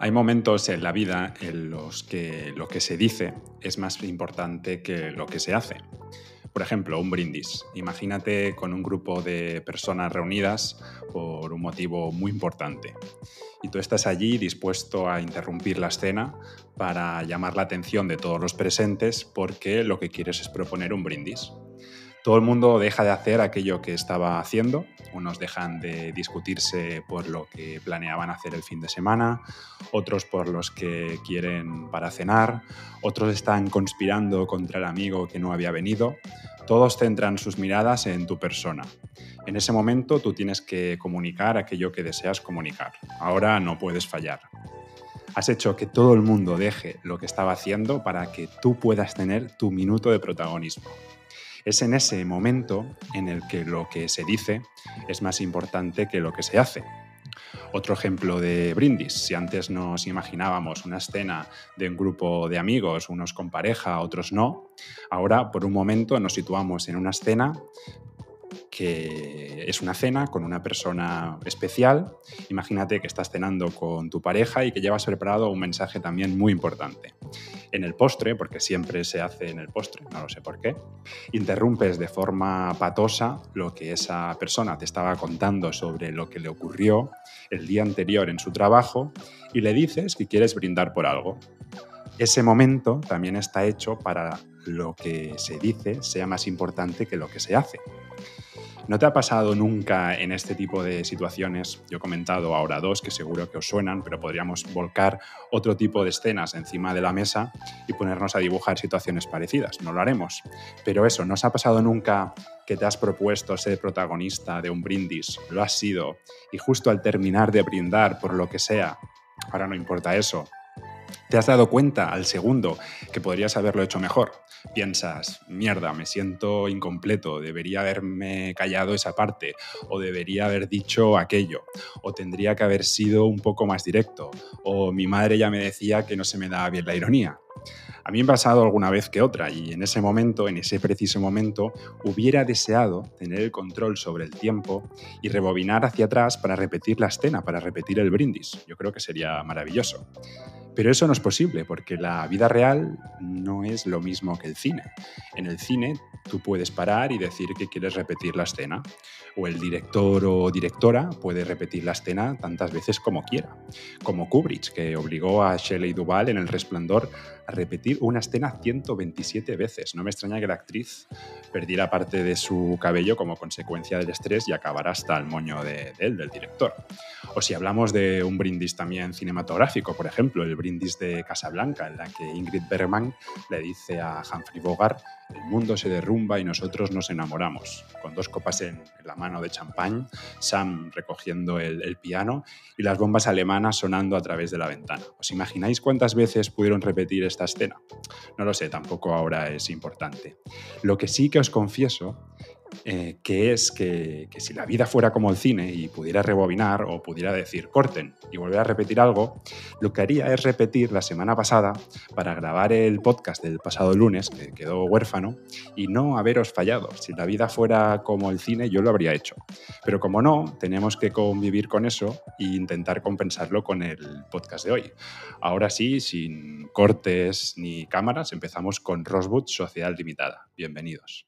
Hay momentos en la vida en los que lo que se dice es más importante que lo que se hace. Por ejemplo, un brindis. Imagínate con un grupo de personas reunidas por un motivo muy importante. Y tú estás allí dispuesto a interrumpir la escena para llamar la atención de todos los presentes porque lo que quieres es proponer un brindis. Todo el mundo deja de hacer aquello que estaba haciendo, unos dejan de discutirse por lo que planeaban hacer el fin de semana, otros por los que quieren para cenar, otros están conspirando contra el amigo que no había venido. Todos centran sus miradas en tu persona. En ese momento tú tienes que comunicar aquello que deseas comunicar. Ahora no puedes fallar. Has hecho que todo el mundo deje lo que estaba haciendo para que tú puedas tener tu minuto de protagonismo. Es en ese momento en el que lo que se dice es más importante que lo que se hace. Otro ejemplo de brindis, si antes nos imaginábamos una escena de un grupo de amigos, unos con pareja, otros no, ahora por un momento nos situamos en una escena que es una cena con una persona especial. Imagínate que estás cenando con tu pareja y que llevas preparado un mensaje también muy importante. En el postre, porque siempre se hace en el postre, no lo sé por qué, interrumpes de forma patosa lo que esa persona te estaba contando sobre lo que le ocurrió el día anterior en su trabajo y le dices que quieres brindar por algo. Ese momento también está hecho para lo que se dice sea más importante que lo que se hace. ¿No te ha pasado nunca en este tipo de situaciones? Yo he comentado ahora dos que seguro que os suenan, pero podríamos volcar otro tipo de escenas encima de la mesa y ponernos a dibujar situaciones parecidas. No lo haremos. Pero eso, ¿no os ha pasado nunca que te has propuesto ser protagonista de un brindis? Lo has sido. Y justo al terminar de brindar por lo que sea, ahora no importa eso, te has dado cuenta al segundo que podrías haberlo hecho mejor. Piensas, mierda, me siento incompleto, debería haberme callado esa parte, o debería haber dicho aquello, o tendría que haber sido un poco más directo, o mi madre ya me decía que no se me daba bien la ironía. A mí me ha pasado alguna vez que otra y en ese momento, en ese preciso momento, hubiera deseado tener el control sobre el tiempo y rebobinar hacia atrás para repetir la escena, para repetir el brindis. Yo creo que sería maravilloso. Pero eso no es posible porque la vida real no es lo mismo que el cine. En el cine tú puedes parar y decir que quieres repetir la escena. O el director o directora puede repetir la escena tantas veces como quiera. Como Kubrick, que obligó a Shelley Duvall en El Resplandor a repetir una escena 127 veces. No me extraña que la actriz perdiera parte de su cabello como consecuencia del estrés y acabara hasta el moño de, él, del director. O si hablamos de un brindis también cinematográfico, por ejemplo, el brindis de Casablanca, en la que Ingrid Bergman le dice a Humphrey Bogart el mundo se derrumba y nosotros nos enamoramos. Con dos copas en, la mano de champán, Sam recogiendo el, piano y las bombas alemanas sonando a través de la ventana. ¿Os imagináis cuántas veces pudieron repetir esta escena? No lo sé, tampoco ahora es importante. Lo que sí que os confieso eh, que es que, si la vida fuera como el cine y pudiera rebobinar o pudiera decir corten y volver a repetir algo, lo que haría es repetir la semana pasada para grabar el podcast del pasado lunes, que quedó huérfano, y no haberos fallado. Si la vida fuera como el cine, yo lo habría hecho. Pero como no, tenemos que convivir con eso e intentar compensarlo con el podcast de hoy. Ahora sí, sin cortes ni cámaras, empezamos con Rosewood Sociedad Limitada. Bienvenidos.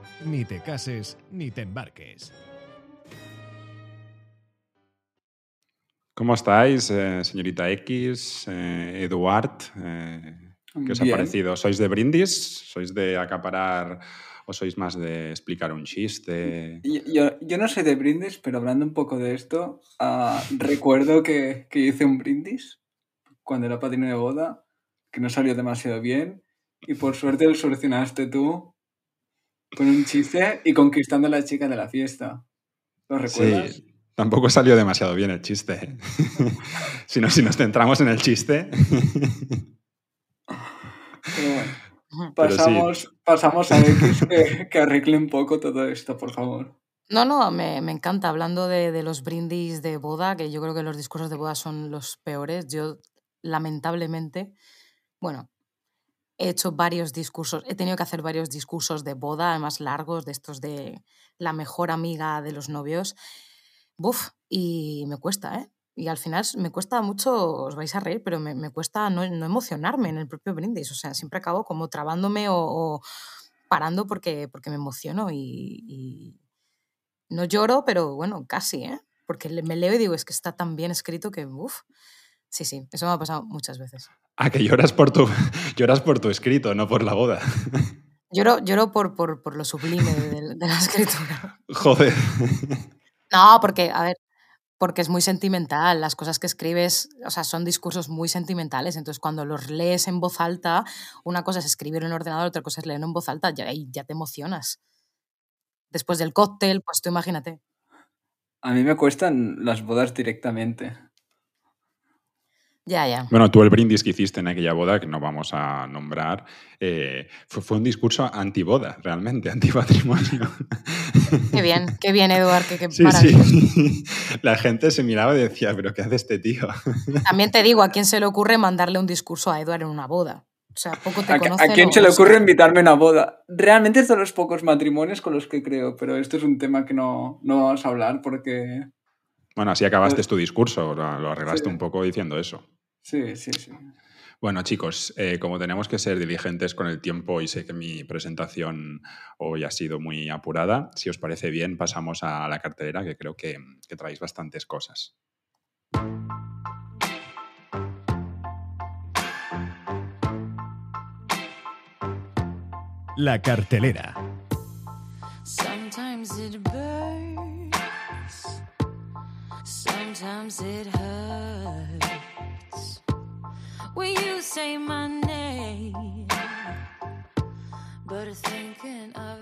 ni te cases ni te embarques. ¿Cómo estáis, eh, señorita X, eh, Eduard? Eh, ¿Qué os ha parecido? ¿Sois de brindis? ¿Sois de acaparar o sois más de explicar un chiste? Yo, no soy de brindis, pero hablando un poco de esto, ah, recuerdo que, que, hice un brindis cuando era padrino de boda, que no salió demasiado bien, y por suerte lo solucionaste tú con un chiste y conquistando a la chica de la fiesta. ¿Lo recuerdas? Sí, Tampoco salió demasiado bien el chiste. si, no, si nos centramos en el chiste. Pero bueno, pasamos, pasamos a X que, que, arregle un poco todo esto, por favor. No, no, me, me encanta. Hablando de, de, los brindis de boda, que yo creo que los discursos de boda son los peores. Yo, lamentablemente, bueno, he hecho varios discursos, he tenido que hacer varios discursos de boda, además largos, de estos de la mejor amiga de los novios. Buf, y me cuesta, ¿eh? Y al final me cuesta mucho, os vais a reír, pero me, me cuesta no, no, emocionarme en el propio brindis. O sea, siempre acabo como trabándome o, o parando porque, porque me emociono y, y, no lloro, pero bueno, casi, ¿eh? Porque me leo y digo, es que está tan bien escrito que, uff, sí, sí, eso me ha pasado muchas veces. Ah, que lloras por tu, lloras por tu escrito, no por la boda. Lloro, lloro por, por, por lo sublime de, de la escritura. Joder. No, porque, a ver, porque es muy sentimental. Las cosas que escribes, o sea, son discursos muy sentimentales. Entonces, cuando los lees en voz alta, una cosa es escribir en el ordenador, otra cosa es leerlo en voz alta, ya, ya te emocionas. Después del cóctel, pues tú imagínate. A mí me cuestan las bodas directamente. Ya, ya. Bueno, tú el brindis que hiciste en aquella boda, que no vamos a nombrar, eh, fue, fue, un discurso antiboda, realmente, antipatrimonio. Qué bien, qué bien, Eduard, qué, qué sí, sí. La gente se miraba y decía, pero ¿qué hace este tío? También te digo, ¿a quién se le ocurre mandarle un discurso a Eduard en una boda? O sea, poco te ¿A, conocen, ¿A, quién se le ocurre invitarme a una boda? Realmente es de los pocos matrimonios con los que creo, pero esto es un tema que no, no vamos a hablar porque... Bueno, así acabaste tu discurso, lo, lo arreglaste sí. un poco diciendo eso. Sí, sí, sí. Bueno, chicos, eh, como tenemos que ser diligentes con el tiempo y sé que mi presentación hoy ha sido muy apurada, si os parece bien, pasamos a la cartelera, que creo que, que traéis bastantes cosas. La cartelera. Sometimes it hurts. When you say my name, but thinking of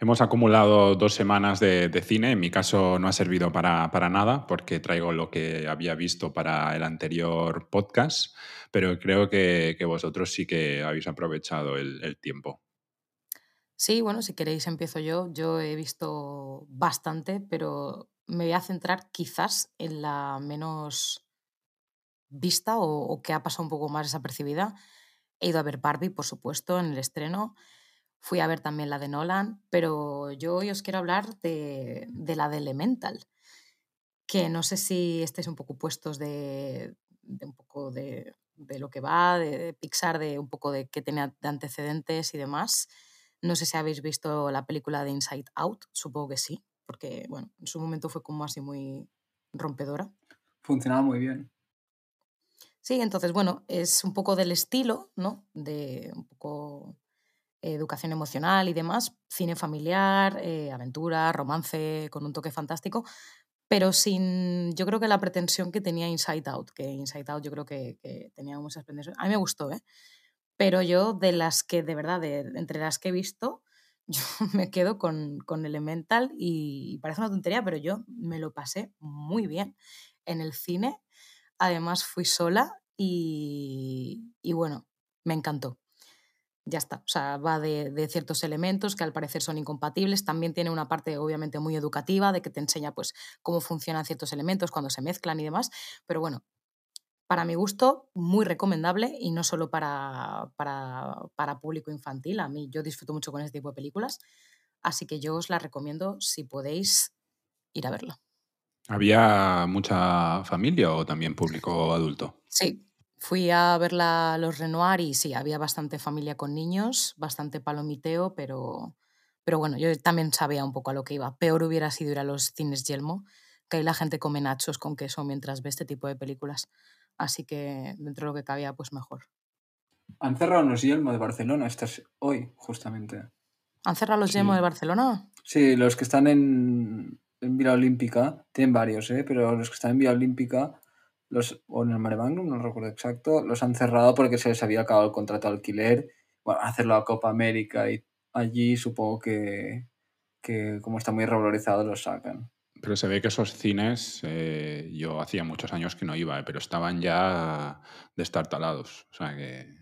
Hemos acumulado dos semanas de, de, cine. En mi caso no ha servido para, para, nada porque traigo lo que había visto para el anterior podcast, pero creo que, que vosotros sí que habéis aprovechado el, el, tiempo. Sí, bueno, si queréis empiezo yo. Yo he visto bastante, pero me voy a centrar quizás en la menos vista o, que ha pasado un poco más desapercibida. He ido a ver Barbie, por supuesto, en el estreno. Fui a ver también la de Nolan, pero yo hoy os quiero hablar de, la de Elemental, que no sé si estéis un poco puestos de, un poco de, de, lo que va, de, Pixar, de un poco de qué tenía de antecedentes y demás. No sé si habéis visto la película de Inside Out, supongo que sí, porque bueno, en su momento fue como así muy rompedora. Funcionaba muy bien. Sí, entonces bueno, es un poco del estilo, ¿no? De un poco educación emocional y demás, cine familiar, eh, aventura, romance, con un toque fantástico, pero sin, yo creo que la pretensión que tenía Inside Out, que Inside Out yo creo que, que tenía muchas pretensiones. A mí me gustó, ¿eh? Pero yo de las que, de verdad, entre las que he visto, yo me quedo con, con Elemental y, y parece una tontería, pero yo me lo pasé muy bien en el cine. Además fui sola y, y bueno, me encantó ya está. O sea, va de, de, ciertos elementos que al parecer son incompatibles. También tiene una parte, obviamente, muy educativa, de que te enseña pues, cómo funcionan ciertos elementos cuando se mezclan y demás. Pero bueno, para mi gusto, muy recomendable y no solo para, para, para público infantil. A mí, yo disfruto mucho con este tipo de películas. Así que yo os la recomiendo si podéis ir a verla. ¿Había mucha familia o también público adulto? Sí, Fui a ver la, los Renoir y sí, había bastante familia con niños, bastante palomiteo, pero, pero bueno, yo también sabía un poco a lo que iba. Peor hubiera sido ir a los cines Yelmo, que ahí la gente come nachos con queso mientras ve este tipo de películas. Así que dentro de lo que cabía, pues mejor. Han cerrado los Yelmo de Barcelona, estás hoy, justamente. ¿Han cerrado los sí. Yelmo de Barcelona? Sí, los que están en, en Vila Olímpica, tienen varios, ¿eh? pero los que están en Vila Olímpica los, o en el Mare Magnum, no recuerdo exacto, los han cerrado porque se les había acabado el contrato de alquiler, bueno, hacerlo a Copa América y allí supongo que, que como está muy revalorizado lo sacan. Pero se ve que esos cines, eh, yo hacía muchos años que no iba, eh, pero estaban ya destartalados. O sea que.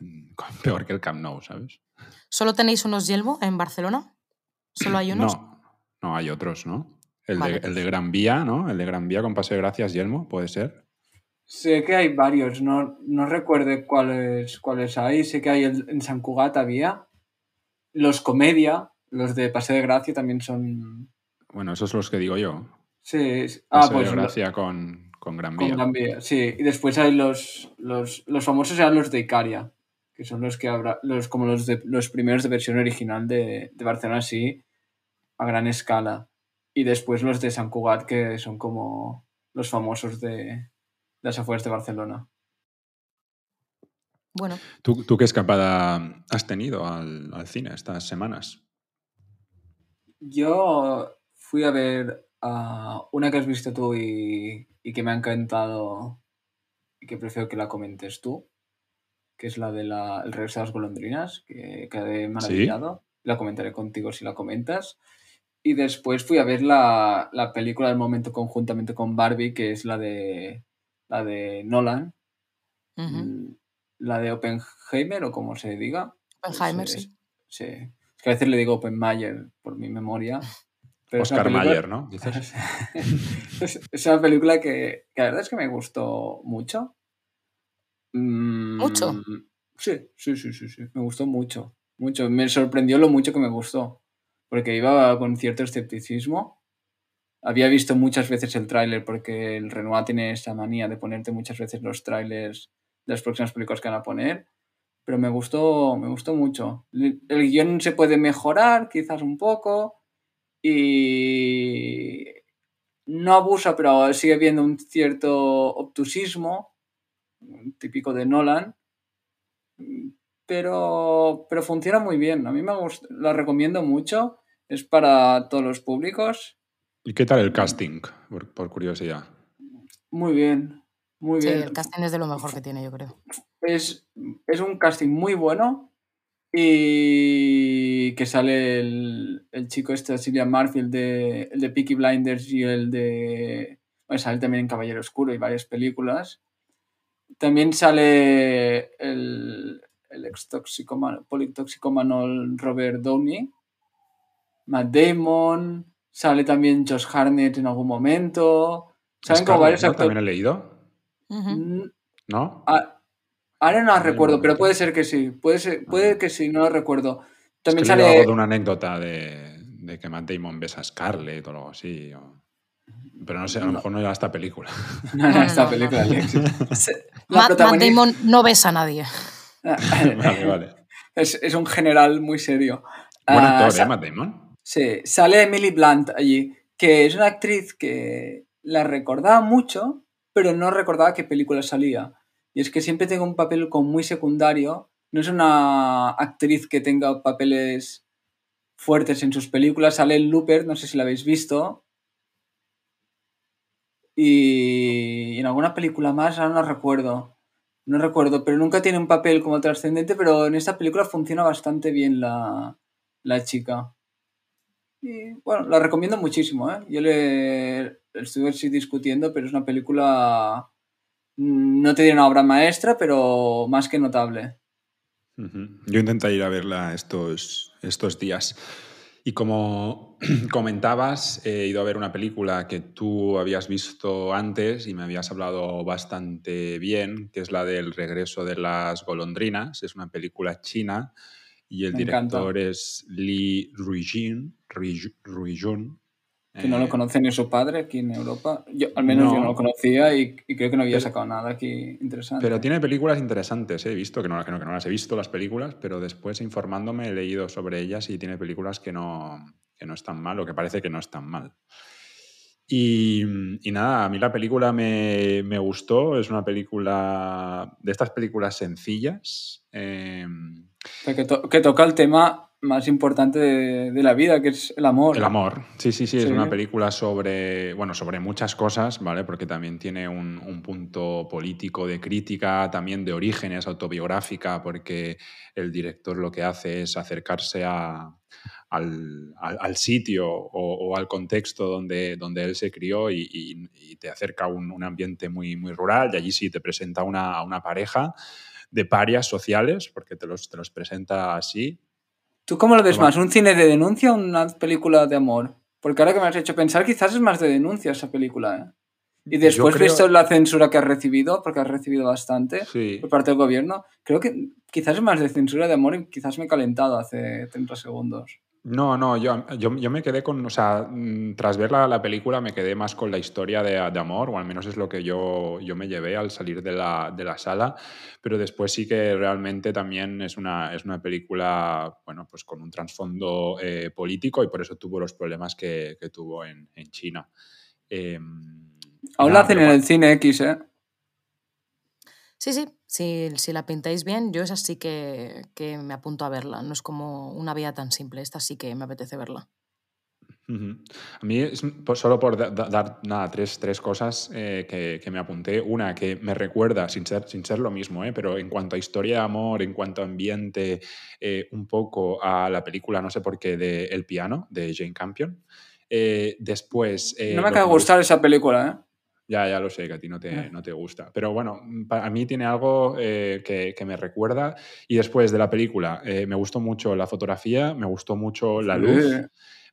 mm, Peor que el Camp Nou, ¿sabes? ¿Solo tenéis unos Yelmo en Barcelona? ¿Solo hay unos? No, no, hay otros, ¿no? El, Vale, de, el de Gran Vía, ¿no? El de Gran Vía con Paseo de Gracias, Yelmo, puede ser. Sé que hay varios, no, no recuerdo cuáles, cuáles hay. Sé que hay el- en San Cugat había. Los Comedia, los de Paseo de Gracia también son... Bueno, esos son los que digo yo. Sí, es- ah, Paseo pues de lo- con, con Gran con Vía. Gran Vía, sí. Y después hay los, los, los famosos eran los de Icaria, que son los que habrá, los, como los, de, los primeros de versión original de, de Barcelona, sí, a gran escala. Y después los de San Cugat, que son como los famosos de, de las afueras de Barcelona. Bueno, ¿Tú, tú qué escapada has tenido al, al cine estas semanas? Yo fui a ver una que has visto tú y, y que me ha encantado y que prefiero que la comentes tú, que es la de la, El regreso de las golondrinas, que quedé maravillado. La comentaré contigo si la comentas. Y después fui a ver la, la película del momento conjuntamente con Barbie, que es la de, la de Nolan, mm, la de Oppenheimer o como se diga. Oppenheimer, Pues, sí. Sí. Es que a veces le digo Oppenheimer por mi memoria. pero Oscar película- Mayer, ¿no? Dices. es, es una película que, que la verdad es que me gustó mucho. Mm, ¿Mucho? Sí, sí, sí, sí, sí. Me gustó mucho. Mucho. Me sorprendió lo mucho que me gustó. Porque iba con cierto escepticismo. Había visto muchas veces el tráiler porque el Renoir tiene esa manía de ponerte muchas veces los tráilers de las próximas películas que van a poner. Pero me gustó, me gustó mucho. El el guion se puede mejorar, quizás un poco. Y no abusa, pero sigue viendo un cierto obtusismo, típico de Nolan. Pero, pero funciona muy bien. A mí me gusta, la recomiendo mucho. Es para todos los públicos. ¿Y qué tal el casting? Por, por curiosidad. Muy bien, muy Sí, bien. el casting es de lo mejor que tiene, yo creo. es, es un casting muy bueno y que sale el, el chico este, Cillian Murphy, el de, el de Peaky Blinders y el de... Bueno, sale también en Caballero Oscuro y varias películas. También sale el, el ex toxicomano, politoxicomano Robert Downey, Matt Damon, sale también Josh Hartnett en algún momento. Salen como varios actores. También he leído. Mm, ¿no? Ah, ahora no A ver, un recuerdo, pero puede ser que sí. Puede, ser, puede que sí, no lo recuerdo. También es que sale. algo de una anécdota de, de que Matt Damon besa a Scarlett o algo así. o- Pero no sé, a lo mejor no era esta película. No, no, No, no, esta película. Alexis. Matt, Matt Damon no besa a nadie. vale, vale. es, es un general muy serio. Buen Ah, actor, sa- ¿eh? Matt Damon. Sí, sale Emily Blunt allí, que es una actriz que la recordaba mucho, pero no recordaba qué película salía. Y es que siempre tengo un papel como muy secundario. No es una actriz que tenga papeles fuertes en sus películas. Sale en Looper, no sé si la habéis visto. Y en alguna película más, ahora no recuerdo. No recuerdo, pero nunca tiene un papel como trascendente, pero en esta película funciona bastante bien la, la chica. Y bueno, la recomiendo muchísimo, ¿eh? Yo le estuve así discutiendo, pero es una película. Mm, No te diré una obra maestra, pero más que notable. Yo intentaré ir a verla estos, estos días. Y como comentabas, he ido a ver una película que tú habías visto antes y me habías hablado bastante bien, que es la del regreso de las golondrinas. Es una película china y el Me encanta. director es Li Ruijin. Ruij- Ruijun. Que no lo Eh, conoce ni su padre aquí en Europa. Yo, al menos yo No. no lo conocía y, y creo que no había Pero- sacado nada aquí interesante. Pero tiene películas interesantes, he visto, que no, que, no, que no las he visto las películas, pero después informándome he leído sobre ellas y tiene películas que no, que no están mal o que parece que no están mal. Y, y nada, a mí la película me, me gustó, es una película de estas películas sencillas, eh, sea, que, to- que toca el tema más importante de, de la vida, que es el amor. El amor. Sí, sí, sí, es Sí. una película sobre, bueno, sobre muchas cosas, ¿vale? Porque también tiene un, un punto político de crítica, también de orígenes, autobiográfica, porque el director lo que hace es acercarse a- al, al- al sitio o, o al contexto donde, donde él se crió y, y- y te acerca a un, un ambiente muy, muy rural y allí sí te presenta una, a una pareja de parias sociales, porque te los, te los presenta así, ¿Tú cómo lo ves más? ¿Un cine de denuncia o una película de amor? Porque ahora que me has hecho pensar, quizás es más de denuncia esa película. ¿eh? Y después creo- visto la censura que has recibido, porque has recibido bastante Sí. por parte del gobierno, creo que quizás es más de censura de amor y quizás me he calentado hace 30 segundos. No, no, yo, yo, yo me quedé con, o sea, mm, tras ver la, la película me quedé más con la historia de, de amor, o al menos es lo que yo, yo me llevé al salir de la, de la sala, pero después sí que realmente también es una, es una película, bueno, pues con un trasfondo eh, político y por eso tuvo los problemas que, que tuvo en, en China. Em, Aún la hacen en el cine X, ¿eh? Sí, sí, si, si la pintáis bien, yo esa sí que, que me apunto a verla. No es como una vía tan simple, esta sí que me apetece verla. A mí, es solo por da- da- dar nada, tres, tres cosas eh, que, que me apunté. Una que me recuerda, sin ser, sin ser lo mismo, eh, pero en cuanto a historia de amor, en cuanto a ambiente, eh, un poco a la película, no sé por qué, de El piano, de Jane Campion. Eh, después. eh, no me acaba de gustar esa película, ¿eh? Ya, ya lo sé, que a ti no te, no te gusta. Pero bueno, a mí tiene algo eh, que, que me recuerda. Y después de la película, eh, me gustó mucho la fotografía, me gustó mucho la luz,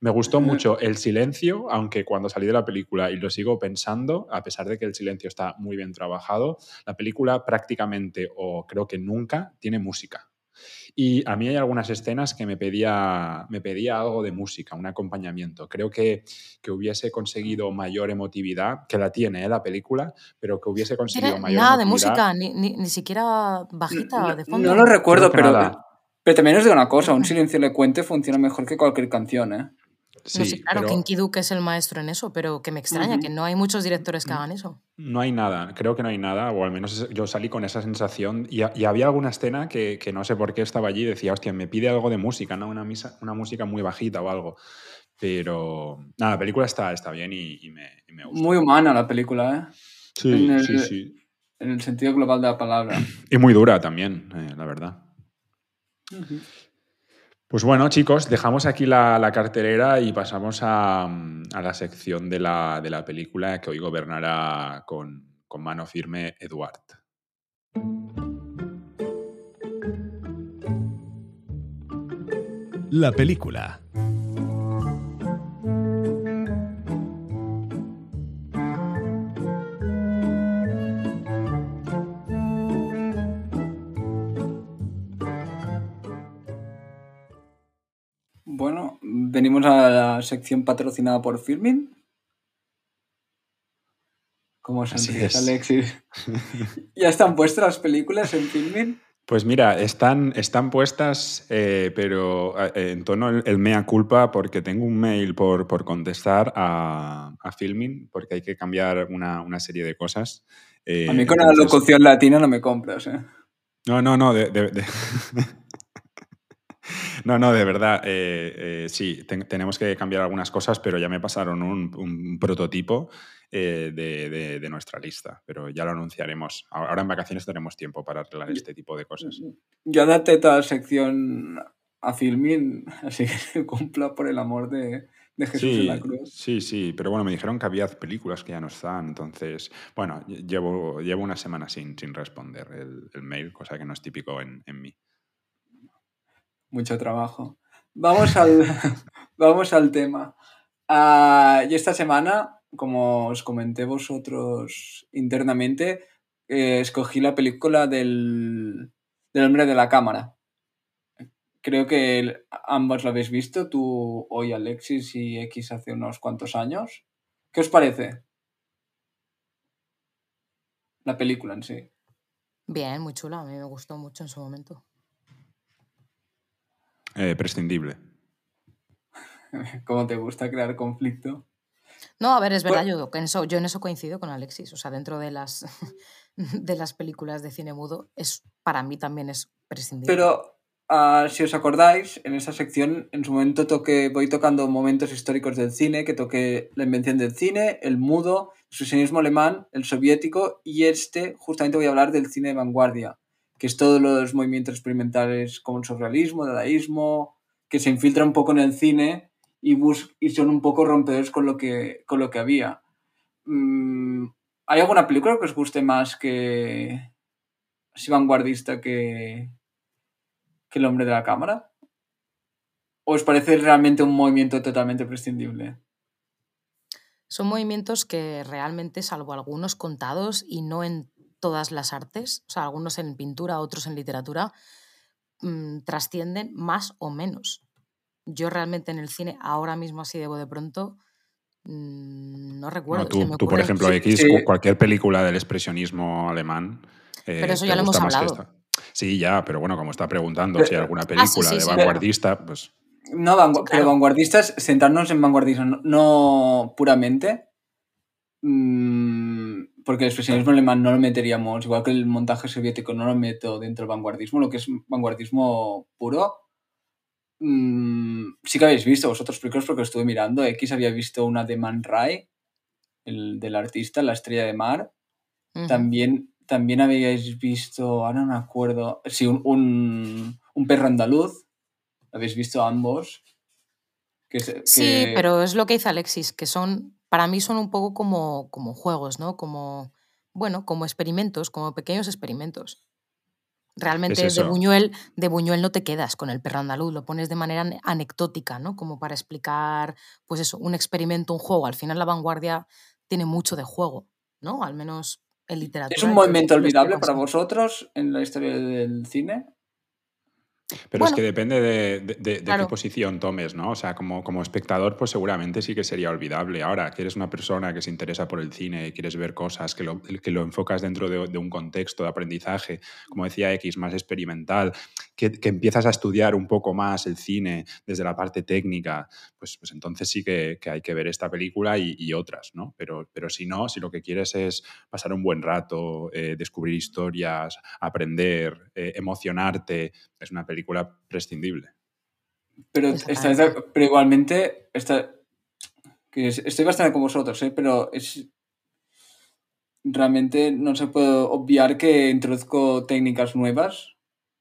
me gustó mucho el silencio, aunque cuando salí de la película y lo sigo pensando, a pesar de que el silencio está muy bien trabajado, la película prácticamente o creo que nunca tiene música. Y a mí hay algunas escenas que me pedía, me pedía algo de música, un acompañamiento. Creo que, que hubiese conseguido mayor emotividad, que la tiene ¿eh? la película, pero que hubiese conseguido mayor nada de música, ni, ni, ni siquiera bajita No, de fondo. no lo recuerdo, pero, nada. pero también os digo una cosa, un silencio elocuente funciona mejor que cualquier canción, ¿eh? Sí, no sé, claro, pero Kinky Duke es el maestro en eso, pero que me extraña, que no hay muchos directores que hagan eso. no hay nada, creo que no hay nada, o al menos yo salí con esa sensación. Y, y había alguna escena que, que no sé por qué estaba allí y decía, hostia, me pide algo de música, ¿no? Una, misa, una música muy bajita o algo. Pero nada, la película está, está bien y, y me, y me gusta. Muy humana la película, ¿eh? sí, en el- sí, sí. En el sentido global de la palabra. Y muy dura también, eh, la verdad. Pues bueno, chicos, dejamos aquí la, la cartelera y pasamos a, a la sección de la, de la película que hoy gobernará con, con mano firme Eduard. La película. Venimos a la sección patrocinada por Filmin. ¿Cómo Así sonríes, es. Alexis? ¿Ya están puestas las películas en Filmin? Pues mira, están, están puestas, eh, pero eh, en tono el, el mea culpa, porque tengo un mail por, por contestar a, a Filmin, porque hay que cambiar una, una serie de cosas. Eh, A mí con la locución latina no me compras, ¿eh? No, no, no, de, de- de- No, no, de verdad, eh, eh, sí, ten- tenemos que cambiar algunas cosas, pero ya me pasaron un, un prototipo eh, de, de- de nuestra lista, pero ya lo anunciaremos. Ahora en vacaciones tenemos tiempo para arreglar este tipo de cosas. Yo adapté toda la sección a Filmin, así que se cumpla por el amor de, de Jesús en la cruz. sí, sí, pero bueno, me dijeron que había películas que ya no están, entonces, bueno, lle- llevo, llevo una semana sin, sin responder el, el mail, cosa que no es típico en, en mí. Mucho trabajo. Vamos al, vamos al tema. Ah, y esta semana, como os comenté vosotros internamente, eh, escogí la película del, del hombre de la cámara. Creo que el- ambos la habéis visto, tú hoy Alexis y X hace unos cuantos años. ¿Qué os parece? La película en sí. Bien, muy chula, a mí me gustó mucho en su momento. Eh, prescindible. ¿Cómo te gusta crear conflicto? No, a ver, es verdad, Bueno. yo, en eso, yo en eso coincido con Alexis. O sea, dentro de las, de las películas de cine mudo, es, para mí también es prescindible. Pero ah, si os acordáis, en esa sección en su momento toqué, voy tocando momentos históricos del cine, que toqué la invención del cine, el mudo, el expresionismo alemán, el soviético y este justamente voy a hablar del cine de vanguardia, que es todos los movimientos experimentales como el surrealismo, el dadaísmo, que se infiltra un poco en el cine y, bus y son un poco rompedores con lo que, con lo que había. Mm, ¿Hay alguna película que os guste más que así vanguardista que, que el hombre de la cámara? ¿O os parece realmente un movimiento totalmente prescindible? Son movimientos que realmente, salvo algunos contados y no en todas las artes, o sea, algunos en pintura, otros en literatura, mm, trascienden más o menos. Yo realmente en el cine, ahora mismo así de de pronto, mm, no recuerdo. No, tú, tú, por ejemplo, X, sí. cu- cualquier película del expresionismo alemán. eh, Pero eso ya lo hemos hablado. Sí, ya, pero bueno, como está preguntando Pero- si hay alguna Ah, sí, película sí, de sí. vanguardista, pues No, vangu- Claro. pero vanguardistas, sentarnos en vanguardistas, no, no puramente, mm, porque el expresionismo alemán no lo meteríamos, igual que el montaje soviético no lo meto dentro del vanguardismo, lo que es vanguardismo puro. mm, sí que habéis visto vosotros películas porque lo estuve mirando. X había visto una de Man Ray, el del artista, La estrella de mar. Ujú. También, también habíais visto, ahora no me acuerdo, sí, un, un, un perro andaluz. ¿Habéis visto ambos? Que, se- Sí, que- pero es lo que dice Alexis, que son, para mí son un poco como, como juegos, ¿no? Como, bueno, como experimentos, como pequeños experimentos. Realmente de. Buñuel, de Buñuel no te quedas con el perro andaluz, lo pones de manera ane- anecdótica, ¿no? Como para explicar, pues eso, un experimento, un juego. Al final la vanguardia tiene mucho de juego, ¿no? Al menos en literatura. ¿Es un movimiento olvidable para vosotros en la historia del cine? Pero es que depende de, de- de- de claro. qué posición tomes, ¿no? O sea, como, como espectador, pues seguramente sí que sería olvidable. Ahora, que eres una persona que se interesa por el cine, quieres ver cosas, que lo, que lo enfocas dentro de, de un contexto de aprendizaje, como decía X, más experimental, que, que empiezas a estudiar un poco más el cine desde la parte técnica, pues, pues entonces sí que, que hay que ver esta película y, y otras, ¿no? Pero, pero si no, si lo que quieres es pasar un buen rato, eh, descubrir historias, aprender, eh, emocionarte, es una película prescindible. Pero, estáis de- pero igualmente, está, que es- estoy bastante con vosotros, ¿eh? pero es realmente no se puede obviar que introduzco técnicas nuevas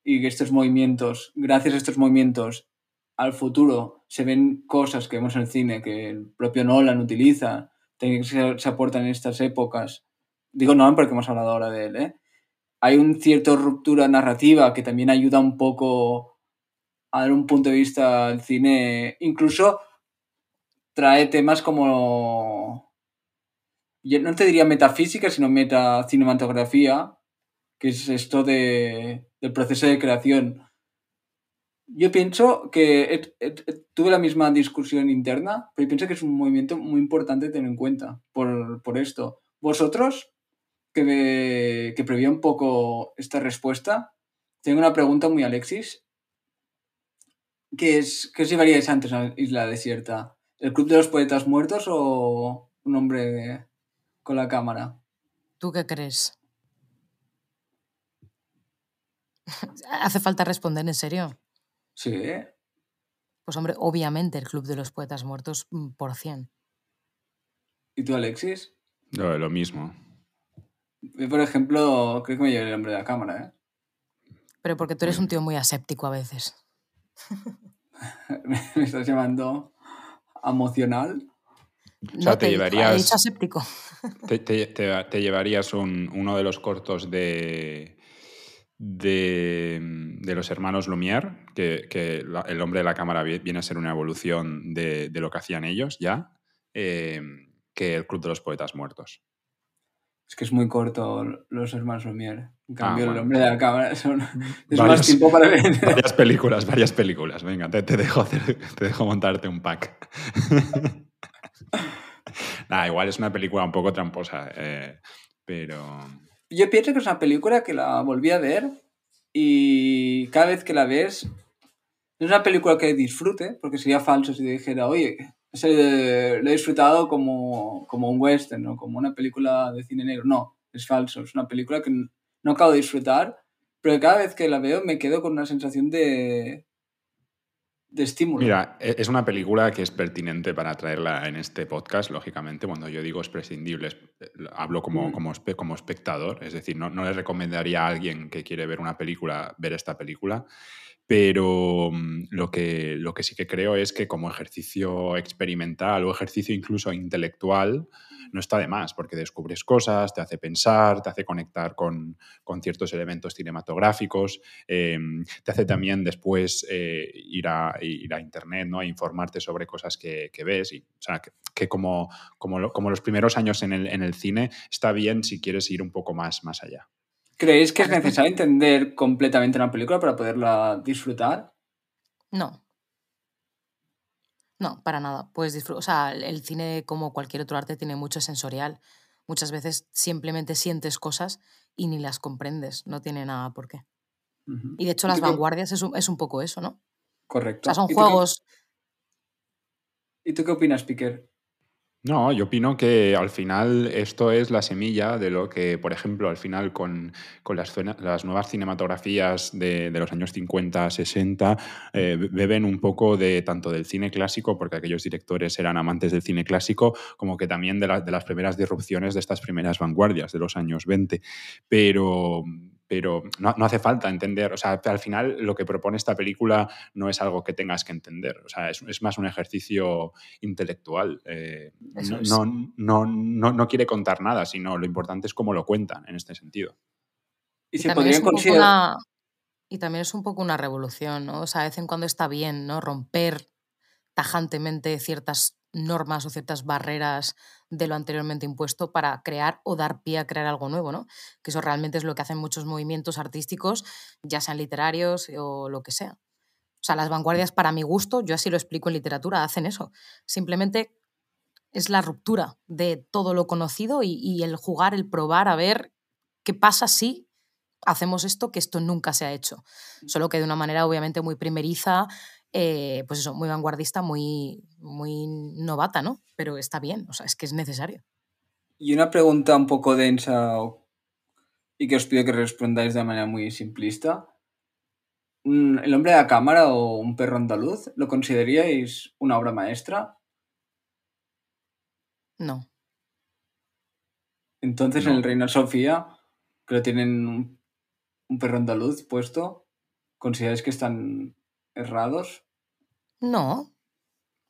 y que estos movimientos, gracias a estos movimientos, al futuro se ven cosas que vemos en el cine que el propio Nolan utiliza, se aportan en estas épocas. Digo Nolan porque hemos hablado ahora de él, ¿eh? Hay una cierta ruptura narrativa que también ayuda un poco a dar un punto de vista al cine. Incluso trae temas como. Yo no te diría metafísica, sino metacinematografía, que es esto de, del proceso de creación. Yo pienso que he- he- tuve la misma discusión interna, pero pienso que es un movimiento muy importante tener en cuenta por, por esto. Vosotros, que, que un poco esta respuesta, tengo una pregunta muy Alexis. ¿Qué, es, ¿Qué os llevaríais antes a Isla Desierta? ¿El Club de los Poetas Muertos o un hombre con la cámara? ¿Tú qué crees? ¿Hace falta responder en serio? Sí. Pues hombre, obviamente el Club de los Poetas Muertos mm, por cien. ¿Y tú, Alexis? Lo, lo mismo. Yo, por ejemplo, creo que me llevaré el hombre de la cámara, ¿eh? Pero porque tú eres un tío muy aséptico a veces. me estás llamando emocional. sea, no te he llevarías- dicho aséptico. Te, te- te- te llevarías un- uno de los cortos de, de, de los hermanos Lumière, que, que la- el hombre de la cámara vi- viene a ser una evolución de, de lo que hacían ellos ya, eh, que el Club de los Poetas Muertos. Es que es muy corto los hermanos Lumière. En cambio, el Ah, bueno. hombre de la cámara son... es Varias- más tiempo para ver. Varias películas, varias películas. Venga, te, te dejo, hacer- te dejo montarte un pack. Nah, igual es una película un poco tramposa, eh, pero... Yo pienso que es una película que la volví a ver y cada vez que la ves es una película que disfrute, porque sería falso si te dijera, oye, lo he disfrutado como, como un western, ¿no? como una película de cine negro. No, es falso, es una película que no acabo de disfrutar, pero cada vez que la veo me quedo con una sensación de, de estímulo. Mira, e- es una película que es pertinente para traerla en este podcast, lógicamente. Cuando yo digo es prescindible, es- eh, hablo como, Mm. como, como espectador. Es decir, no, no le recomendaría a alguien que quiere ver una película ver esta película. Pero mm, lo que, lo que sí que creo es que como ejercicio experimental o ejercicio incluso intelectual, no está de más, porque descubres cosas, te hace pensar, te hace conectar con, con ciertos elementos cinematográficos, eh, te hace también después eh, ir, a, ir a internet, ¿no? A informarte sobre cosas que, que ves. Y, o sea, que, que como, como, lo- como los primeros años en el, en el cine, está bien si quieres ir un poco más, más allá. ¿Creéis que es necesario entender completamente una película para poderla disfrutar? No. No, para nada. Puedes disfrutar. O sea, el- cine, como cualquier otro arte, tiene mucho sensorial. Muchas veces simplemente sientes cosas y ni las comprendes. No tiene nada por qué. Y de hecho, ¿Y las vanguardias es un, es un poco eso, ¿no? O Correcto. sea, son ¿Y tú qué- juegos. ¿Y tú qué opinas, Piquer? No, yo opino que al final esto es la semilla de lo que, por ejemplo, al final con, con las, las nuevas cinematografías de, de los años 50, 60, eh, beben un poco de tanto del cine clásico, porque aquellos directores eran amantes del cine clásico, como que también de, la- de las primeras disrupciones de estas primeras vanguardias de los años 20. Pero, pero no, no hace falta entender, o sea, al final lo que propone esta película no es algo que tengas que entender, o sea, es, es más un ejercicio intelectual. eh, no, no, no, no, no quiere contar nada, sino lo importante es cómo lo cuentan en este sentido. Y Y se también, es podrían un poco considerar... una, y también es un poco una revolución, ¿no? O sea, de vez en cuando está bien, ¿no? Romper tajantemente ciertas normas o ciertas barreras de lo anteriormente impuesto para crear o dar pie a crear algo nuevo, ¿no? Que eso realmente es lo que hacen muchos movimientos artísticos, ya sean literarios o lo que sea. O sea, las vanguardias, para mi gusto, yo así lo explico en literatura, hacen eso. Simplemente es la ruptura de todo lo conocido y, y el jugar, el probar a ver qué pasa si hacemos esto, que esto nunca se ha hecho. Solo que de una manera obviamente muy primeriza, eh, pues eso, muy vanguardista, muy, muy novata, ¿no? Pero está bien, o sea, es que es necesario. Y una pregunta un poco densa y que os pido que respondáis de manera muy simplista. Mm, ¿El hombre de la cámara o un perro andaluz lo consideraríais una obra maestra? No. Entonces en el Reina Sofía, que lo tienen un perro andaluz puesto, ¿consideráis que están errados? No.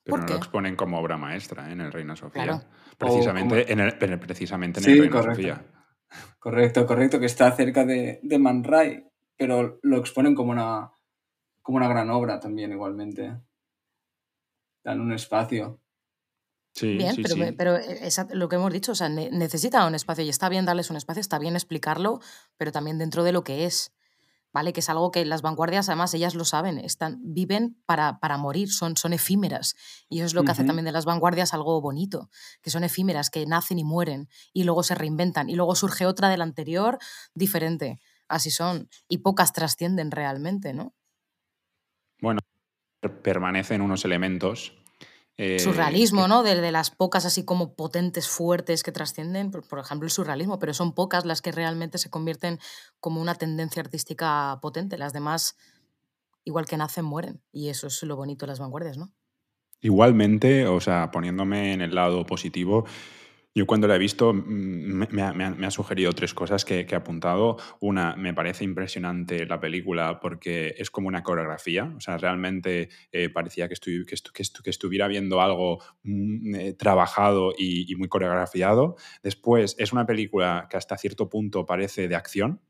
Pero ¿Por no qué? lo exponen como obra maestra ¿eh? en el Reina Sofía. Claro. Precisamente, en el, en- precisamente en Sí, el Reina correcto. Sofía. Correcto, correcto, que está cerca de, de Man Ray, pero lo exponen como una, como una gran obra también igualmente. Dan un espacio. Sí, Bien, sí, pero, sí. pero es lo que hemos dicho, o sea, ne- necesita un espacio y está bien darles un espacio, está bien explicarlo, pero también dentro de lo que es, ¿vale? Que es algo que las vanguardias, además, ellas lo saben, están, viven para, para morir, son, son efímeras. Y eso es lo que hace también de las vanguardias algo bonito, que son efímeras, que nacen y mueren, y luego se reinventan, y luego surge otra del anterior diferente. Así son. Y pocas trascienden realmente, ¿no? Bueno, permanecen unos elementos. Eh, surrealismo, que- ¿no? De, de las pocas así como potentes, fuertes que trascienden, por, por ejemplo, el surrealismo, pero son pocas las que realmente se convierten como una tendencia artística potente. Las demás, igual que nacen, mueren. Y eso es lo bonito de las vanguardias, ¿no? Igualmente, o sea, poniéndome en el lado positivo, yo cuando la he visto mm, me, me ha, me ha- sugerido tres cosas que, que he apuntado. Una, me parece impresionante la película porque es como una coreografía, o sea, realmente eh, parecía que, que, estu- estu- que estuviera viendo algo mm, eh, trabajado y, y muy coreografiado. Después, es una película que hasta cierto punto parece de acción,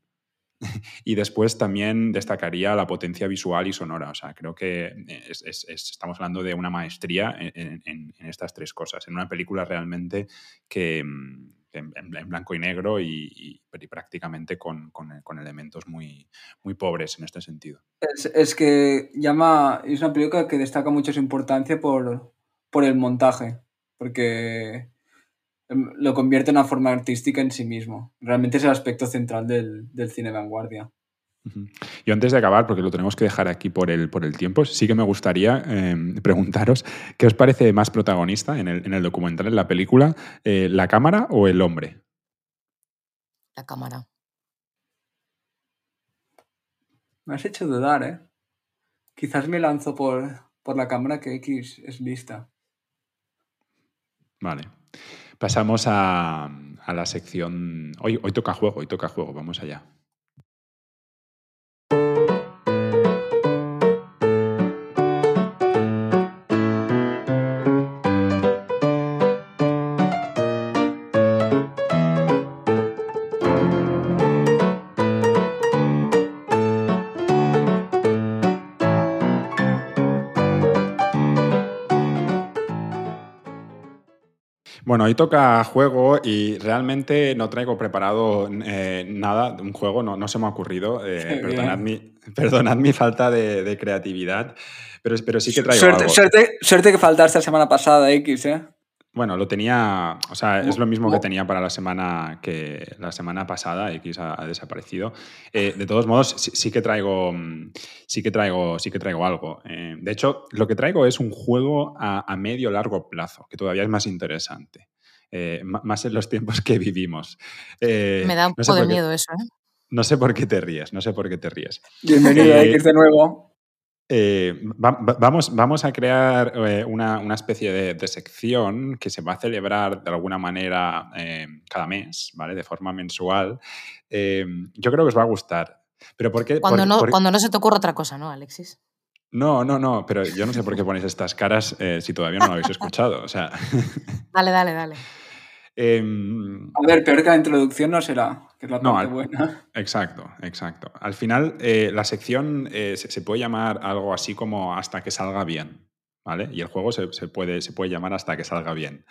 y después también destacaría la potencia visual y sonora. O sea, creo que es- es- es- estamos hablando de una maestría en, en- en estas tres cosas. En una película realmente que, mm, que en, en blanco y negro y, y- prácticamente con, con- con elementos muy, muy pobres en este sentido. Es, que llama. Es una película que destaca mucho su importancia por, por el montaje. Porque lo convierte en una forma artística en sí mismo. Realmente es el aspecto central del, del cine vanguardia. Ujú. Y antes de acabar, porque lo tenemos que dejar aquí por el, por el tiempo, sí que me gustaría eh, preguntaros qué os parece más protagonista en el, en el documental, en la película, eh, la cámara o el hombre. La cámara. Me has hecho dudar, ¿eh? Quizás me lanzo por, por la cámara que X es lista. Vale. Pasamos a, a la sección. Hoy, hoy toca juego, hoy toca juego, vamos allá. Bueno, hoy toca juego y realmente no traigo preparado eh, nada, un juego, no, no se me ha ocurrido. eh, perdonad, mi, perdonad mi falta de, de creatividad, pero, pero sí que traigo Suerte, algo. suerte, suerte que faltaste la semana pasada, X, ¿eh? Bueno, lo tenía, o sea, es lo mismo que tenía para la semana que la semana pasada, X ha, ha desaparecido. Eh, de todos modos, sí, sí que traigo, mm, sí que traigo, sí que traigo algo. Eh, de hecho, lo que traigo es un juego a, a medio largo plazo, que todavía es más interesante, eh, más en los tiempos que vivimos. Eh, Me da un no sé poco de qué- miedo eso, ¿eh? No sé por qué te ríes, no sé por qué te ríes. Bienvenido, Eh, X, de nuevo. Eh, va- va- vamos, vamos a crear eh, una, una especie de, de sección que se va a celebrar de alguna manera eh, cada mes, ¿vale? De forma mensual. Eh, yo creo que os va a gustar. Pero ¿por qué? Cuando por- no, por- cuando no se te ocurre otra cosa, ¿no, Alexis? No, no, no, pero yo no sé por qué ponéis estas caras eh, si todavía no lo habéis escuchado. O sea, Dale, dale, dale. Em, A ver, peor que la introducción no será, que es la No, parte al- buena. Exacto, exacto. Al final, eh, la sección eh, se, se puede llamar algo así como hasta que salga bien, ¿vale? Y el juego se, se puede, se puede llamar hasta que salga bien.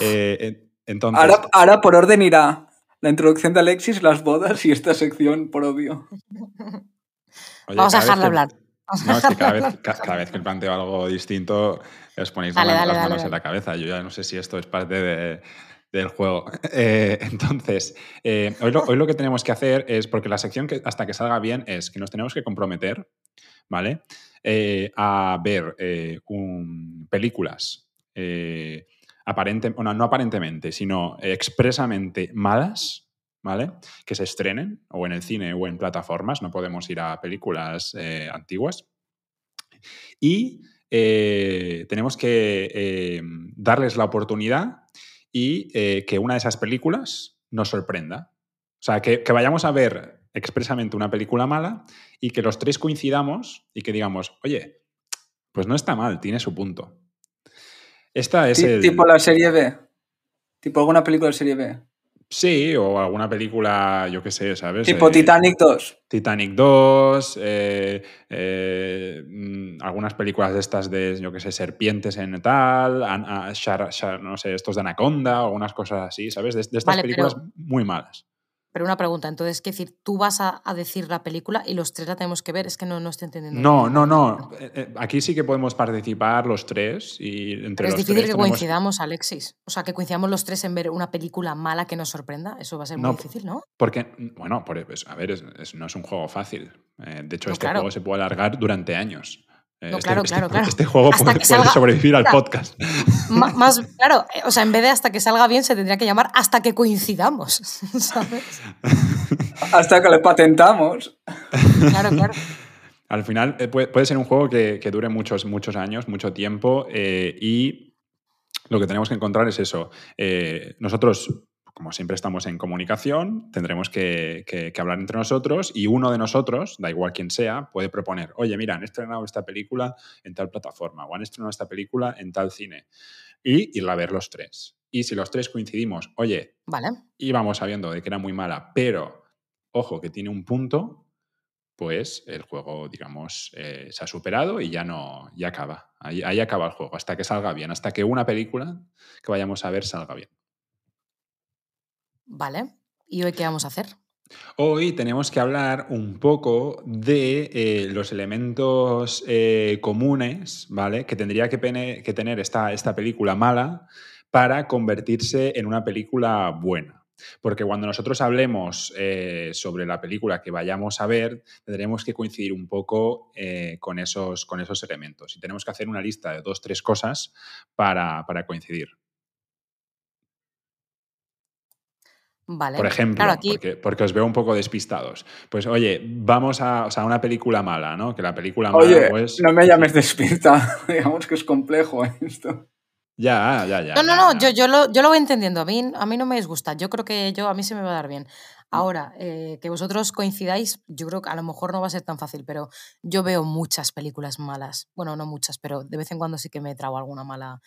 Eh, en- entonces, Ahora, ahora por orden irá la introducción de Alexis, las bodas y esta sección por odio. oye, Vamos a que- hablar. Vamos a No, es que cada vez, ca- cada vez que planteo algo distinto, os ponéis Dale, las dale, las dale, manos en la cabeza. Yo ya no sé si esto es parte de- del juego. Eh, entonces, eh, hoy, lo, que tenemos que hacer es, porque la sección que hasta que salga bien es que nos tenemos que comprometer, ¿vale? Eh, a ver películas, bueno, no aparentemente, sino expresamente malas, ¿vale? Que se estrenen o en el cine o en plataformas, no podemos ir a películas antiguas. Y tenemos que darles la oportunidad y eh, que una de esas películas nos sorprenda. O sea, que, que vayamos a ver expresamente una película mala y que los tres coincidamos y que digamos, oye, pues no está mal, tiene su punto. Esta es el... Tipo la serie B. Tipo alguna película de serie B. Sí, o alguna película, yo qué sé, ¿sabes? Tipo Eh, Titanic 2. Titanic 2, eh, eh, algunas películas de estas de, yo qué sé, serpientes en tal, an- a- shar- shar- no sé, estos de Anaconda o algunas cosas así, ¿sabes? De, de estas Vale, películas pero- muy malas. Pero una pregunta, entonces, ¿qué decir? Tú vas a, a decir la película y los tres la tenemos que ver. Es que no, no estoy entendiendo. No, no, no. Eh, eh, Aquí sí que podemos participar los tres y entre Pero es los difícil tres que tenemos- coincidamos, Alexis. O sea, que coincidamos los tres en ver una película mala que nos sorprenda. Eso va a ser No, muy difícil, ¿no? Porque, bueno, por- pues, a ver, es- es- no es un juego fácil. Eh, de hecho, No, este claro. juego se puede alargar durante años. Eh, No, este, claro, este- claro, claro. este juego Hasta puede, que puede salga- sobrevivir al podcast. Más, claro, eh, o sea, en vez de hasta que salga bien, se tendría que llamar hasta que coincidamos. ¿Sabes? Hasta que le patentamos. Claro, claro. Al final eh, puede, puede ser un juego que, que dure muchos, muchos años, mucho tiempo eh, y lo que tenemos que encontrar es eso. Eh, nosotros, como siempre estamos en comunicación, tendremos que, que- que hablar entre nosotros y uno de nosotros, da igual quién sea, puede proponer, oye, mira, han estrenado esta película en tal plataforma o han estrenado esta película en tal cine y irla a ver los tres. Y si los tres coincidimos, oye, Vale. íbamos sabiendo de que era muy mala, pero ojo, que tiene un punto, pues el juego, digamos, eh, se ha superado y ya no, ya acaba. Ahí, ahí acaba el juego, hasta que salga bien, hasta que una película que vayamos a ver salga bien. Vale. ¿Y hoy qué vamos a hacer? Hoy tenemos que hablar un poco de eh, los elementos eh, comunes, ¿vale? Que tendría que, tener esta, esta película mala para convertirse en una película buena. Porque cuando nosotros hablemos eh, sobre la película que vayamos a ver, tendremos que coincidir un poco con, esos, con esos elementos. Y tenemos que hacer una lista de dos, tres cosas para, para coincidir. Vale. Por ejemplo, Claro, aquí. porque, porque os veo un poco despistados. Pues oye, vamos a o sea, una película mala, ¿no? Que la película mala, Oye, pues. no me llames despista. Digamos que es complejo esto. Ya, ya, ya. No, no, ya, no, ya. yo, yo, lo, yo lo voy entendiendo. A mí, a mí no me disgusta. Yo creo que yo, a mí se me va a dar bien. Ahora, eh, que vosotros coincidáis, yo creo que a lo mejor no va a ser tan fácil, pero yo veo muchas películas malas. Bueno, no muchas, pero de vez en cuando sí que me trago alguna mala.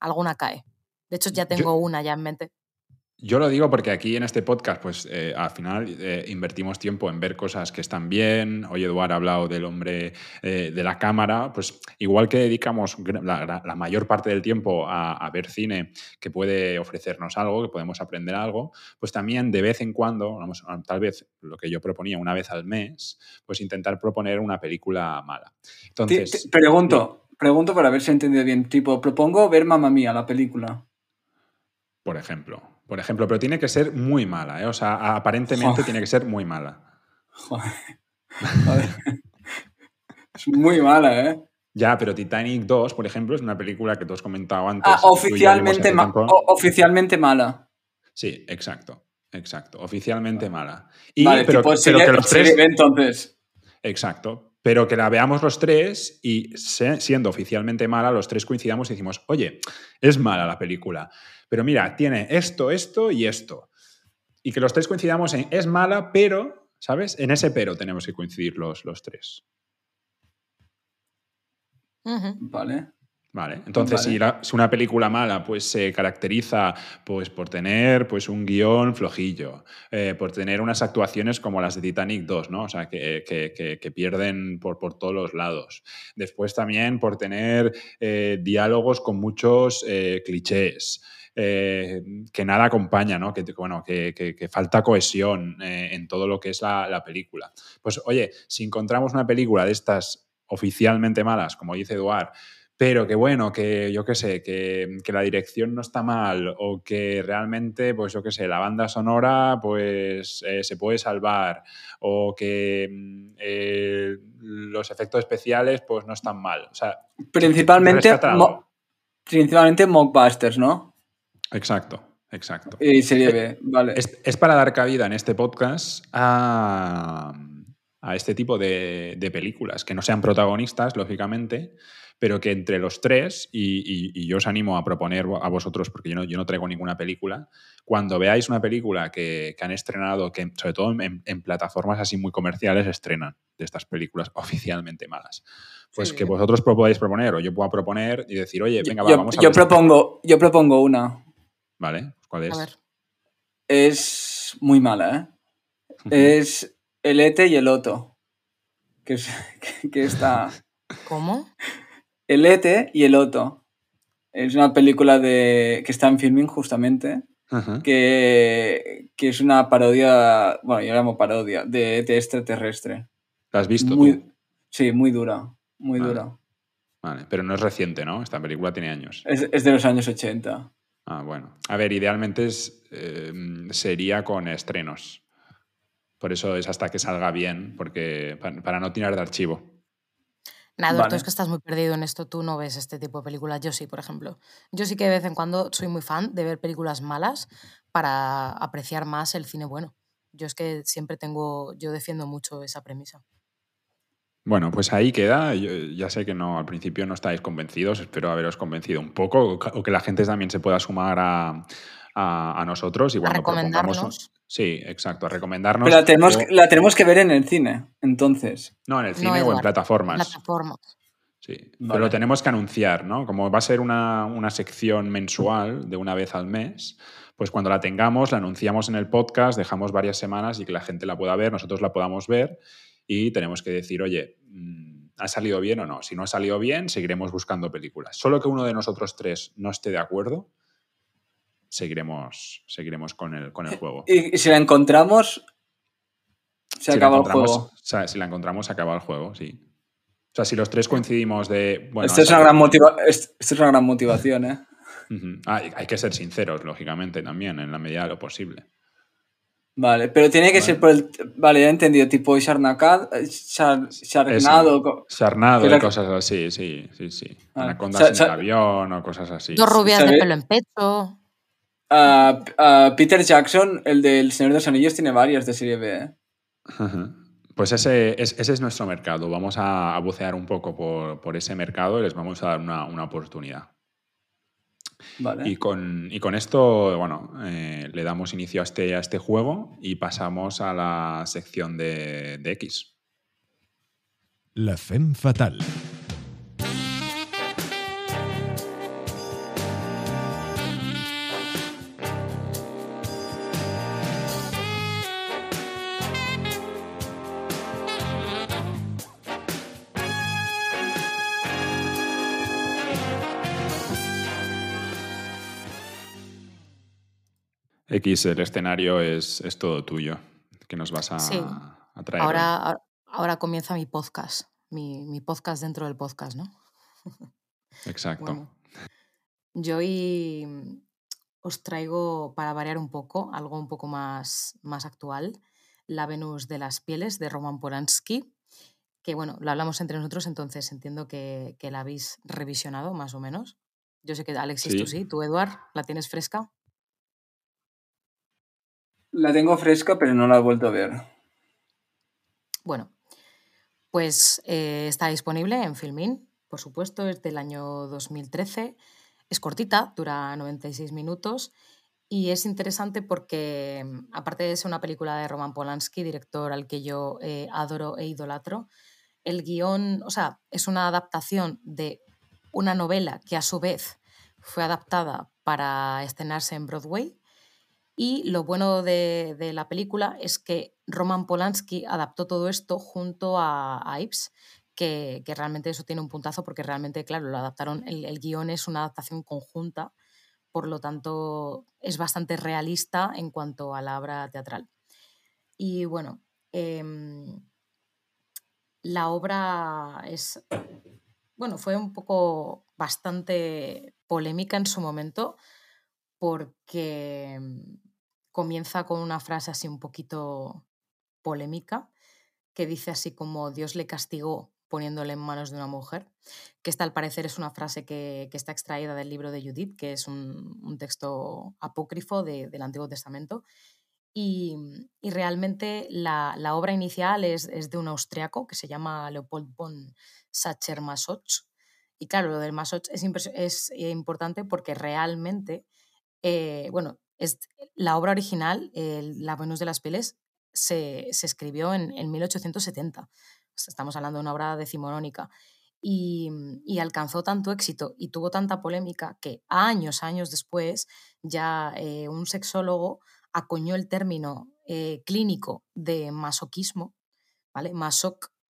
Alguna cae. De hecho, ya Yo- tengo una ya en mente. Yo lo digo porque aquí en este podcast, pues eh, al final eh, invertimos tiempo en ver cosas que están bien. Hoy Eduard ha hablado del hombre eh, de la cámara. Pues igual que dedicamos la, mayor parte del tiempo a, a ver cine que puede ofrecernos algo, que podemos aprender algo, pues también de vez en cuando, vamos, tal vez lo que yo proponía una vez al mes, pues intentar proponer una película mala. Entonces, pregunto, pregunto para ver si he entendido bien. Tipo, propongo ver Mamma Mía, la película. por ejemplo, por ejemplo, pero tiene que ser muy mala, ¿eh? O sea, aparentemente Joder. tiene que ser muy mala. Joder. Joder. es muy mala, ¿eh? Ya, pero Titanic 2, por ejemplo, es una película que tú has comentado antes. Ah, oficialmente, ma- oficialmente mala. Sí, exacto. Exacto. Oficialmente mala. Y, vale, pero, tipo, pero serie, que los tres. Entonces. Exacto. Pero que la veamos los tres y se- siendo oficialmente mala, los tres coincidamos y decimos, oye, es mala la película. Pero mira, tiene esto, esto y esto. Y que los tres coincidamos en es mala, pero, ¿sabes? En ese pero tenemos que coincidir los, los tres. Vale. Vale, entonces Vale. Si, la- si una película mala pues se caracteriza pues por tener pues un guion flojillo, eh, por tener unas actuaciones como las de Titanic 2, ¿no? O sea, que, que- que- que pierden por, por todos los lados. Después también por tener eh, diálogos con muchos eh, clichés. que nada acompaña, ¿no? Que, bueno, que, falta cohesión en todo lo que es la, la película. Pues oye, si encontramos una película de estas oficialmente malas, como dice Eduard, pero que bueno, que yo qué sé, que, que la dirección no está mal o que realmente, pues yo qué sé, la banda sonora pues eh, se puede salvar o que mm, eh, los efectos especiales pues no están mal. O sea, Principalmente, mo- principalmente mockbusters, ¿no? Exacto, exacto. Y serie B, vale. Es, es para dar cabida en este podcast a, a este tipo de, de películas, que no sean protagonistas, lógicamente, pero que entre los tres, y, y- y yo os animo a proponer a vosotros, porque yo no, yo no traigo ninguna película, cuando veáis una película que, que han estrenado, que sobre todo en, en plataformas así muy comerciales estrenan de estas películas oficialmente malas, pues Sí. que vosotros podáis proponer o yo pueda proponer y decir, oye, venga, va, yo, vamos a yo esta- propongo, yo propongo una. ¿Vale? ¿Cuál es? A ver. Es muy mala. ¿eh? Es el Ete y el Oto. Que, es, que, que está. ¿Cómo? El Ete y el Oto. Es una película de, que está en filming justamente. Que, que es una parodia. Bueno, yo la llamo parodia. De ET extraterrestre. ¿La has visto tú? Muy, sí, muy dura. Muy Vale. dura. Vale, pero no es reciente, ¿no? Esta película tiene años. Es, es de los años 80. Ah, bueno. A ver, idealmente es, eh, sería con estrenos. Por eso es hasta que salga bien, porque pa- para, no tirar de archivo. Nada, Vale. es que estás muy perdido en esto. Tú no ves este tipo de películas. Yo sí, por ejemplo. Yo sí que de vez en cuando soy muy fan de ver películas malas para apreciar más el cine bueno. Yo es que siempre tengo, yo defiendo mucho esa premisa. Bueno, pues ahí queda. Yo ya sé que no, al principio no estáis convencidos, espero haberos convencido un poco, o que la gente también se pueda sumar a, a- a nosotros y A cuando propongamos. Sí, exacto, a recomendarnos. Pero la tenemos, que- la tenemos que ver en el cine, entonces. No, en el No, cine o en plataformas. Plataformas. Sí, pero lo tenemos que anunciar, ¿no? Como va a ser una, una sección mensual de una vez al mes, pues cuando la tengamos, la anunciamos en el podcast, dejamos varias semanas y que la gente la pueda ver, nosotros la podamos ver y tenemos que decir, oye, mm, ¿ha salido bien o no? Si no ha salido bien, seguiremos buscando películas. Solo que uno de nosotros tres no esté de acuerdo, seguiremos, seguiremos con, el, con el juego. Y, si la encontramos, se Si acaba el juego. o sea, si la encontramos, se acaba el juego, sí. O sea, si los tres coincidimos de... Bueno, esto, es una gran motiva- es- esto es una gran motivación, ¿eh? Ah, hay que ser sinceros, lógicamente, también, en la medida de lo posible. Vale, pero tiene que Vale. ser por el. Vale, ya he entendido, tipo Sharnacad, Shar, Sharknado. co- Sarnado Que y cosas así, sí, sí, sí. Vale. Anacondas Sa- en el avión o cosas así. Dos rubias de pelo en pecho. Ah, ah, Peter Jackson, el del Señor de los Anillos, tiene varias de serie B. ¿eh? Pues ese es, ese es nuestro mercado. Vamos a, bucear un poco por, por ese mercado y les vamos a dar una, una oportunidad. Vale. Y con, y con esto, bueno, eh, le damos inicio a este, a este juego y pasamos a la sección de, de X. La femme fatal. X, el escenario es, es todo tuyo. que nos vas a, Sí. a traer? Ahora, ahora- comienza mi podcast, mi, mi podcast dentro del podcast, ¿no? Exacto. Bueno, yo hoy mm, os traigo, para variar un poco, algo un poco más, más actual, La Venus de las Pieles de Roman Polanski, que bueno, lo hablamos entre nosotros, entonces entiendo que, que la habéis revisionado más o menos. Yo sé que Alexis, tú Sí. sí, tú Eduard, ¿la tienes fresca? La tengo fresca, pero no la he vuelto a ver. Bueno, pues eh, está disponible en Filmin, por supuesto, es del año 2013. Es cortita, dura 96 minutos y es interesante porque, aparte de ser una película de Roman Polanski, director al que yo eh, adoro e idolatro, el guion, o sea, es una adaptación de una novela que a su vez fue adaptada para estrenarse en Broadway. Y lo bueno de, de la película es que Roman Polanski adaptó todo esto junto a, a Ives, que, que realmente eso tiene un puntazo porque realmente, claro, lo adaptaron, el, el guion es una adaptación conjunta, por lo tanto es bastante realista en cuanto a la obra teatral. Y bueno, em, la obra es, bueno, fue un poco bastante polémica en su momento porque comienza con una frase así un poquito polémica que dice así como Dios le castigó poniéndole en manos de una mujer, que esta al parecer es una frase que, que está extraída del libro de Judith, que es un, un texto apócrifo de- del Antiguo Testamento. Y, y realmente la, la obra inicial es, es de un austriaco que se llama Leopold von Sacher-Masoch. Y claro, lo del Masoch es, es eh, importante porque realmente, eh, bueno, es, la obra original, La Venus de las Pieles, se, se escribió en, en 1870. O sea, Estamos hablando de una obra decimonónica. Y, y alcanzó tanto éxito y tuvo tanta polémica que años, años después, ya eh, un sexólogo acuñó el término eh, clínico de masoquismo, ¿vale?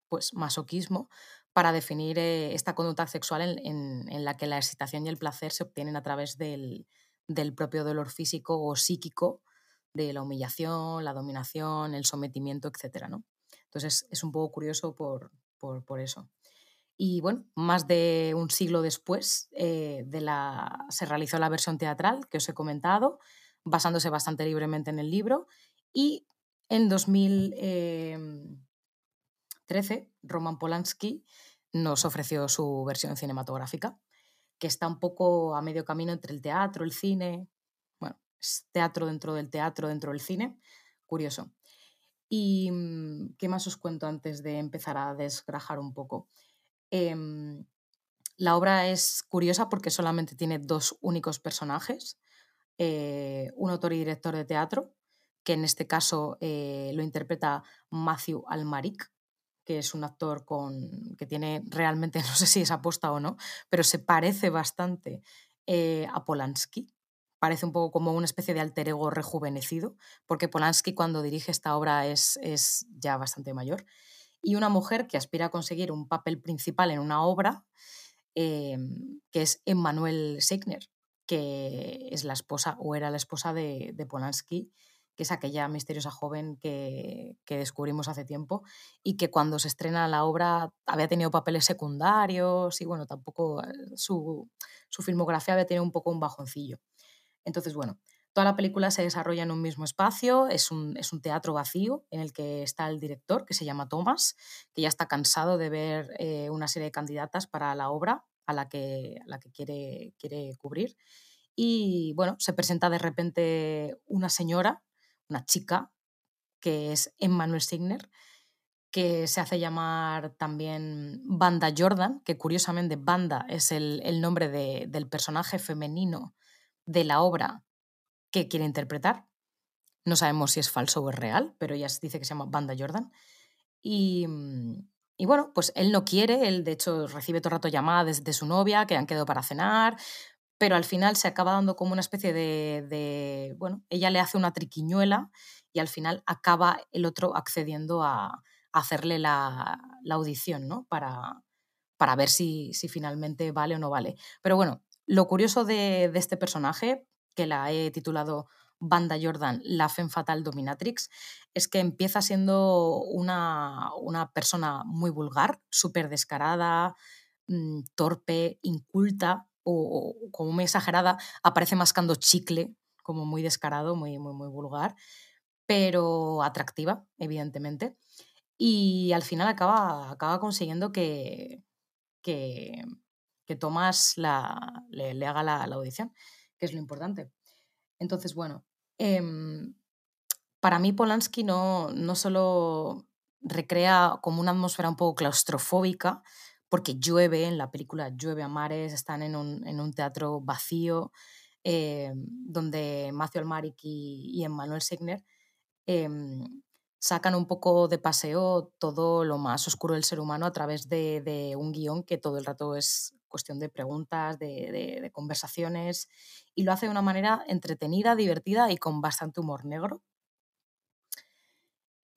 Pues masoquismo, para definir eh, esta conducta sexual en, en- en la que la excitación y el placer se obtienen a través del, del propio dolor físico o psíquico, de la humillación, la dominación, el sometimiento, etc. ¿no? Entonces es un poco curioso por, por, eso. Y bueno, más de un siglo después eh, de la, se realizó la versión teatral que os he comentado, basándose bastante libremente en el libro. Y en 2013, Roman Polanski nos ofreció su versión cinematográfica, que está un poco a medio camino entre el teatro, el cine. Bueno, es teatro dentro del teatro, dentro del cine. Curioso. ¿Y mm, qué más os cuento antes de empezar a desgrajar un poco? Em, la obra es curiosa porque solamente tiene dos únicos personajes, eh, un autor y director de teatro, que en este caso eh, lo interpreta Matthew Almaric, que es un actor con, que tiene realmente, no sé si es aposta o no, pero se parece bastante eh, a Polanski. Parece un poco como una especie de alter ego rejuvenecido, porque Polanski cuando dirige esta obra es, es ya bastante mayor. Y una mujer que aspira a conseguir un papel principal en una obra, eh, que es Emmanuel Seigner, que es la esposa o era la esposa de Polanski, que es aquella misteriosa joven que, descubrimos hace tiempo y que cuando se estrena la obra había tenido papeles secundarios y bueno, tampoco eh, su, su filmografía había tenido un poco un bajoncillo. Entonces, bueno, toda la película se desarrolla en un mismo espacio, es un, es un teatro vacío en el que está el director, que se llama Thomas, que ya está cansado de ver eh, una serie de candidatas para la obra a la que, a la que quiere, quiere cubrir. Y bueno, se presenta de repente una señora, una chica, que es Emmanuel Signer, que se hace llamar también Banda Jordan, que curiosamente Banda es el, el nombre de- del personaje femenino de la obra que quiere interpretar. No sabemos si es falso o es real, pero ella dice que se llama Banda Jordan. Y, mm, y bueno, pues él no quiere, él de hecho recibe todo el rato llamadas de su novia que han quedado para cenar, pero al final se acaba dando como una especie de, bueno, ella le hace una triquiñuela y al final acaba el otro accediendo a, hacerle la, la audición, ¿no? Para, para ver si, si finalmente vale o no vale. Pero bueno, lo curioso de, de este personaje, que la he titulado Banda Jordan, la Femme Fatal Dominatrix, es que empieza siendo una, una persona muy vulgar, súper descarada, mm, torpe, inculta o, como muy exagerada, aparece mascando chicle, como muy descarado, muy, muy, vulgar, pero atractiva, evidentemente. Y al final acaba, acaba consiguiendo que, que, que Thomas la, le, haga la, la audición, que es lo importante. Entonces, bueno, em, para mí Polanski no, no solo recrea como una atmósfera un poco claustrofóbica, porque llueve en la película, llueve a mares, están en un, en un teatro vacío, eh, donde Matthew Almaric y, y Emmanuel Signer em, sacan un poco de paseo todo lo más oscuro del ser humano a través de, de un guion que todo el rato es cuestión de preguntas, de, de- de conversaciones, y lo hace de una manera entretenida, divertida y con bastante humor negro.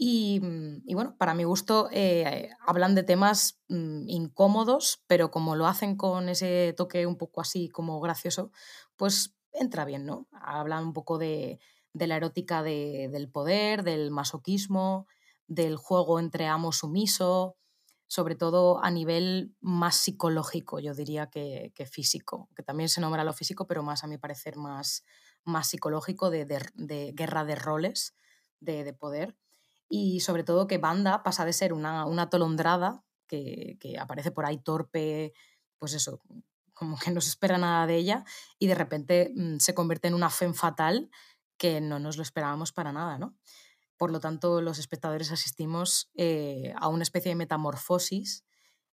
Y, mm, y bueno, para mi gusto eh, hablan de temas mm, incómodos, pero como lo hacen con ese toque un poco así como gracioso, pues entra bien, ¿no? Hablan un poco de, la erótica de- del poder, del masoquismo, del juego entre amo sumiso, sobre todo a nivel más psicológico, yo diría que, físico, que también se nombra lo físico, pero más a mi parecer más, más psicológico de, guerra de roles, de poder y sobre todo que Banda pasa de ser una, una atolondrada que, que aparece por ahí torpe, pues eso, como que no se espera nada de ella y de repente mm, se convierte en una femme fatal que no nos lo esperábamos para nada, ¿no? Por lo tanto, los espectadores asistimos eh, a una especie de metamorfosis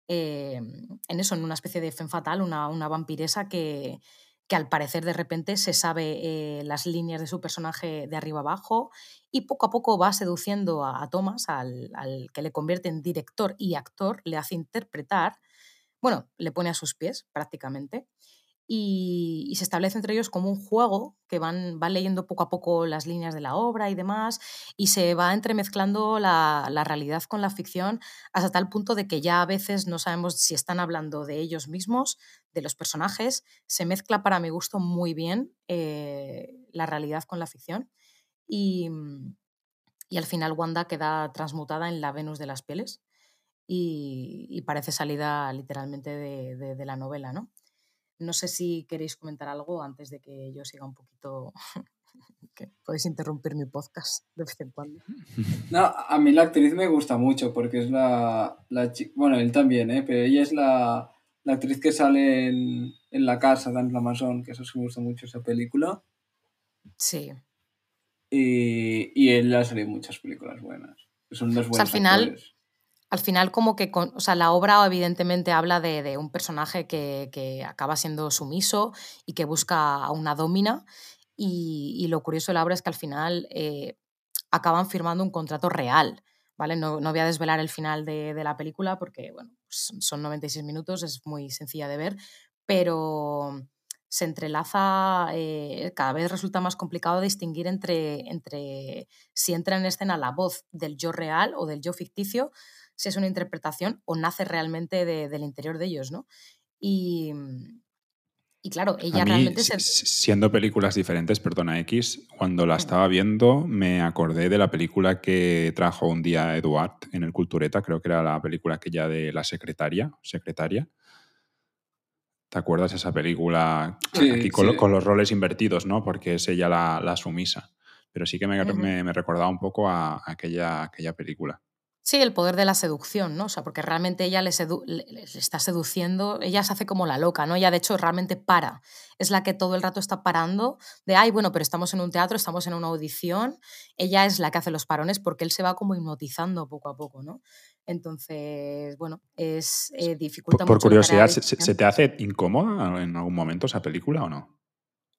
eh, en eso, en una especie de femme fatal, una, una vampiresa que, que al parecer de repente se sabe eh, las líneas de su personaje de arriba abajo y poco a poco va seduciendo a, Thomas, al, al que le convierte en director y actor, le hace interpretar, bueno, le pone a sus pies prácticamente. Y, se establece entre ellos como un juego que van, van leyendo poco a poco las líneas de la obra y demás, y se va entremezclando la, la realidad con la ficción hasta tal punto de que ya a veces no sabemos si están hablando de ellos mismos, de los personajes. Se mezcla para mi gusto muy bien eh, la realidad con la ficción. Y, mm, y al final Wanda queda transmutada en la Venus de las pieles y, y parece salida literalmente de- de la novela, ¿no? No sé si queréis comentar algo antes de que yo siga un poquito. que podéis interrumpir mi podcast de vez en cuando. No, a mí la actriz me gusta mucho porque es la, la Bueno, él también, ¿eh? Pero ella es la, la actriz que sale en, en La Casa, Dan Amazon, que eso sí me gusta mucho esa película. Sí. Y, y él ha salido en muchas películas buenas. Son dos O sea, buenos al final, actores. Al final como que, con- o sea, la obra evidentemente habla de, un personaje que, que acaba siendo sumiso y que busca a una domina y, y lo curioso de la obra es que al final eh, acaban firmando un contrato real, ¿vale? No, no voy a desvelar el final de, de la película porque, bueno, pues son 96 minutos, es muy sencilla de ver, pero se entrelaza, eh, cada vez resulta más complicado distinguir entre, entre si entra en escena la voz del yo real o del yo ficticio, si es una interpretación o nace realmente de- del interior de ellos, ¿no? Y, y claro, ella A mí, realmente se... si- siendo películas diferentes, perdona X, cuando la estaba viendo me acordé de la película que trajo un día Eduard en el Cultureta, creo que era la película aquella de la secretaria, secretaria. ¿Te acuerdas esa película? Sí, Aquí con, sí. con los roles invertidos, ¿no? Porque es ella la, la sumisa. Pero sí que me, me- me recordaba un poco a, a aquella, aquella película. Sí, el poder de la seducción, ¿no? O sea, porque realmente ella le, sedu- le- le está seduciendo, ella se hace como la loca, ¿no? Ella de hecho realmente para. Es la que todo el rato está parando de, ay, bueno, pero estamos en un teatro, estamos en una audición. Ella es la que hace los parones porque él se va como hipnotizando poco a poco, ¿no? Entonces, bueno, es eh, dificulta Por, por mucho curiosidad, ¿se, se te hace incómoda en algún momento esa película o no?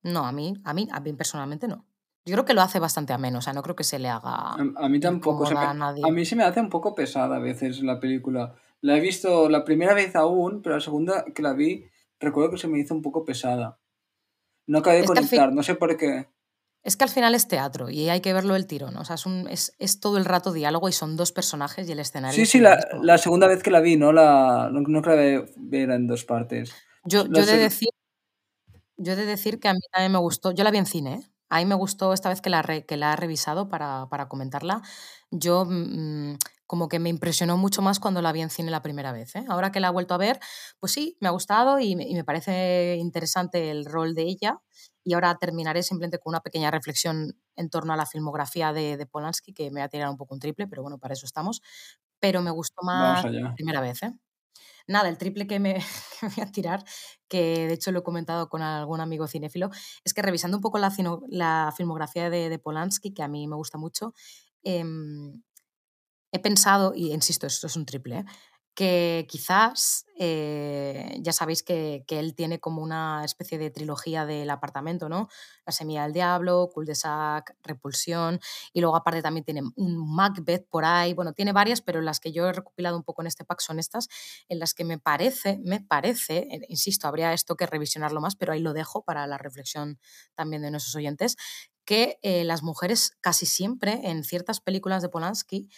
No, a mí, a mí, a mí personalmente no. Yo creo que lo hace bastante ameno, o sea, no creo que se le haga A, a mí tampoco. se me- a nadie. a mí se me hace un poco pesada a veces la película. La he visto la primera vez aún, pero la segunda que la vi, recuerdo que se me hizo un poco pesada. No acabé de que conectar, no sé por qué. Es que al final es teatro y hay que verlo el tirón. O sea, es, un- es, es todo el rato diálogo y son dos personajes y el escenario. Sí, sí, la, la segunda vez que la vi, no la no, no acabé de ver en dos partes. Yo, yo de decir, yo he de decir que a mí también me gustó. Yo la vi en cine, ¿eh? A mí me gustó esta vez que la, re- que la he revisado para, para comentarla. Yo mm, como que me impresionó mucho más cuando la vi en cine la primera vez. ¿eh? Ahora que la he vuelto a ver, pues sí, me ha gustado y me, y me parece interesante el rol de ella. Y ahora terminaré simplemente con una pequeña reflexión en torno a la filmografía de, de Polanski, que me va a tirar un poco un triple, pero bueno, para eso estamos. Pero me gustó más la primera vez. ¿eh? Nada, el triple que me, voy a tirar, que de hecho lo he comentado con algún amigo cinéfilo, es que revisando un poco la, filmografía de, de Polanski, que a mí me gusta mucho, em, he pensado, y insisto, esto es un triple, ¿eh? Que quizás, eh, ya sabéis que, que él tiene como una especie de trilogía del apartamento, ¿no? La semilla del diablo, Cul de Sac, Repulsión, y luego aparte también tiene un Macbeth por ahí, bueno, tiene varias, pero las que yo he recopilado un poco en este pack son estas, en las que me parece, me parece, eh, insisto, habría esto que revisionarlo más, pero ahí lo dejo para la reflexión también de nuestros oyentes, que eh, las mujeres casi siempre en ciertas películas de Polanski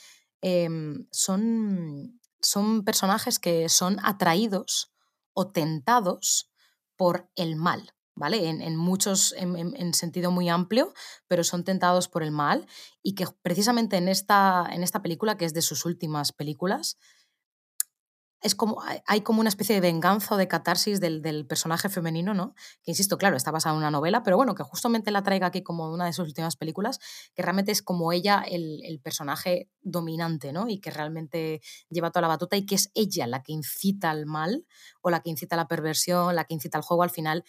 em, son, son personajes que son atraídos o tentados por el mal, ¿vale? En, muchos, en, en- en sentido muy amplio, pero son tentados por el mal y que precisamente en esta, en esta película, que es de sus últimas películas, es como, hay- como una especie de venganza o de catarsis del, del personaje femenino, ¿no? Que insisto, claro, está basada en una novela, pero bueno, que justamente la traiga aquí como una de sus últimas películas, que realmente es como ella el, el personaje dominante, ¿no? Y que realmente lleva toda la batuta y que es ella la que incita al mal o la que incita a la perversión, la que incita al juego al final.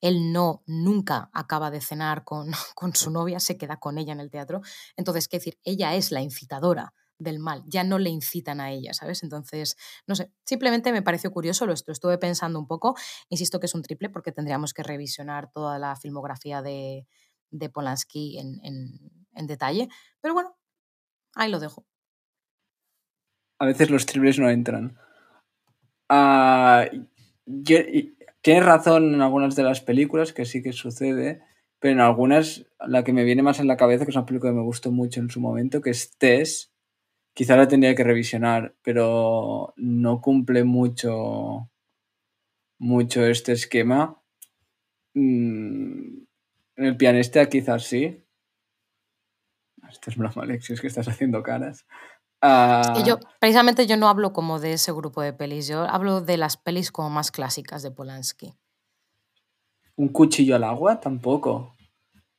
Él no, nunca acaba de cenar con, con su novia, se queda con ella en el teatro. Entonces, qué decir, ella es la incitadora del mal, ya no le incitan a ella, ¿sabes? Entonces, no sé, simplemente me pareció curioso, lo estu- estuve pensando un poco, insisto que es un triple porque tendríamos que revisionar toda la filmografía de, de Polanski en, en- en detalle, pero bueno, ahí lo dejo. A veces los triples no entran. Y- tienes razón en algunas de las películas, que sí que sucede, pero en algunas, la que me viene más en la cabeza, que es una película que me gustó mucho en su momento, que es Tess, quizá la tendría que revisionar, pero no cumple mucho, mucho este esquema. Mm, en el pianista quizás sí. Esto es broma, Alexis, que estás haciendo caras. Ah, yo, precisamente yo no hablo como de ese grupo de pelis, yo hablo de las pelis como más clásicas de Polanski. Un cuchillo al agua, tampoco.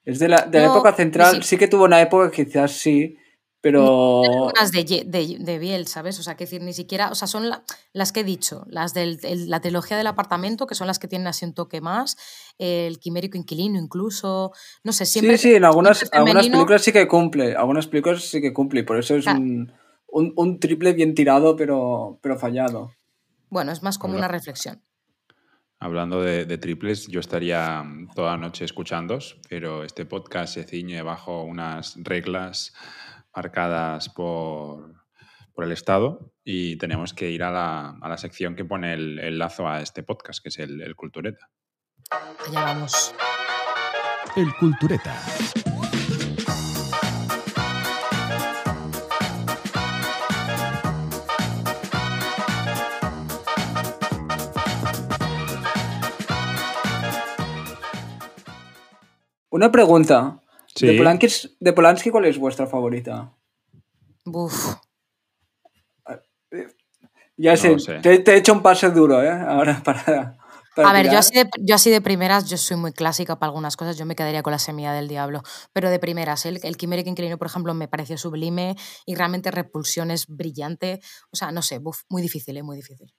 Es de la, de la época central, si- sí que tuvo una época que quizás sí, pero... Unas de, de, de Biel, ¿sabes? O sea, que decir, ni siquiera, o sea, son la- las que he dicho, las de la trilogía del apartamento, que son las que tienen así un toque más, el quimérico inquilino incluso, no sé, siempre... sí, sí, en algunas, algunas películas sí que cumple, algunas películas sí que cumple, y por eso es Claro. un, un, un triple bien tirado, pero, pero fallado. Bueno, es más como Hola. una reflexión. Hablando de, de triples, yo estaría mm, toda la noche escuchándos, pero este podcast se ciñe bajo unas reglas marcadas por, por el Estado y tenemos que ir a la, a la sección que pone el, el lazo a este podcast, que es el, el Cultureta. Allá vamos. El Cultureta. Una pregunta. Sí. ¿De, Polanski, ¿De Polanski cuál es vuestra favorita? Uf, Ya No sé. Te, te he hecho un pase duro, ¿eh? Ahora para... para A ver, yo así, de, yo así de primeras, yo soy muy clásica para algunas cosas, yo me quedaría con la semilla del diablo, pero de primeras, el, el Quimérico Inquilino, por ejemplo, me pareció sublime y realmente Repulsión es brillante, o sea, no sé, buf, muy difícil, ¿eh? muy difícil.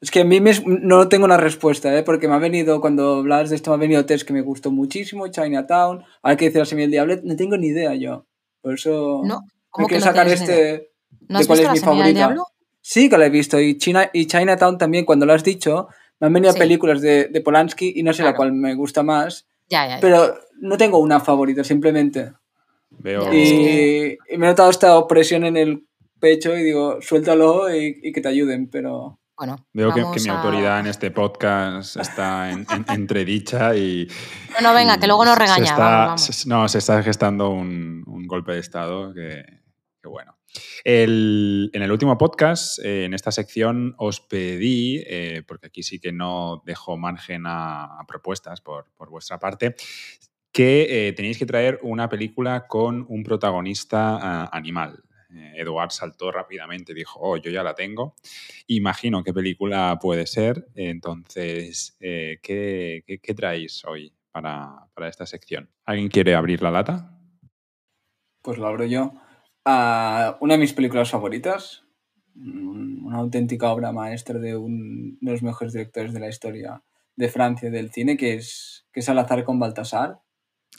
Es que a mí me- no tengo una respuesta, ¿eh? porque me ha venido, cuando hablas de esto, me ha venido test que me gustó muchísimo, Chinatown, ahora que dice la semilla del diablo, no tengo ni idea yo. Por eso No, me ¿cómo que quiero no sacar este... ¿No de has cuál visto es la mi semilla del favorita. diablo? Sí que la he visto, y, China, y Chinatown también, cuando lo has dicho, me han venido Sí. películas de, de Polanski y no sé la Claro. cual me gusta más, Ya, ya, ya. pero no tengo una favorita, simplemente. Veo, Y, y me he notado esta opresión en el pecho y digo, suéltalo y, y que te ayuden, pero... Bueno, veo que, mi a- autoridad en este podcast está en- en- entredicha y... Bueno, venga, que luego nos se regaña, está- vamos, vamos. se- no, se está gestando un, un golpe de Estado que, que bueno. El- en el último podcast, eh, en esta sección, os pedí, eh, porque aquí sí que no dejo margen a, a propuestas por, por vuestra parte, que eh, tenéis que traer una película con un protagonista ah, animal. Eh, Eduard saltó rápidamente y dijo, oh, yo ya la tengo. Imagino qué película puede ser. Entonces, eh, ¿qué, qué, qué traéis hoy para, para esta sección? ¿Alguien quiere abrir la lata? Pues lo abro yo. Ah, una de mis películas favoritas, un- una auténtica obra maestra de uno de los mejores directores de la historia de Francia del cine, que es, que es Al azar con Baltasar.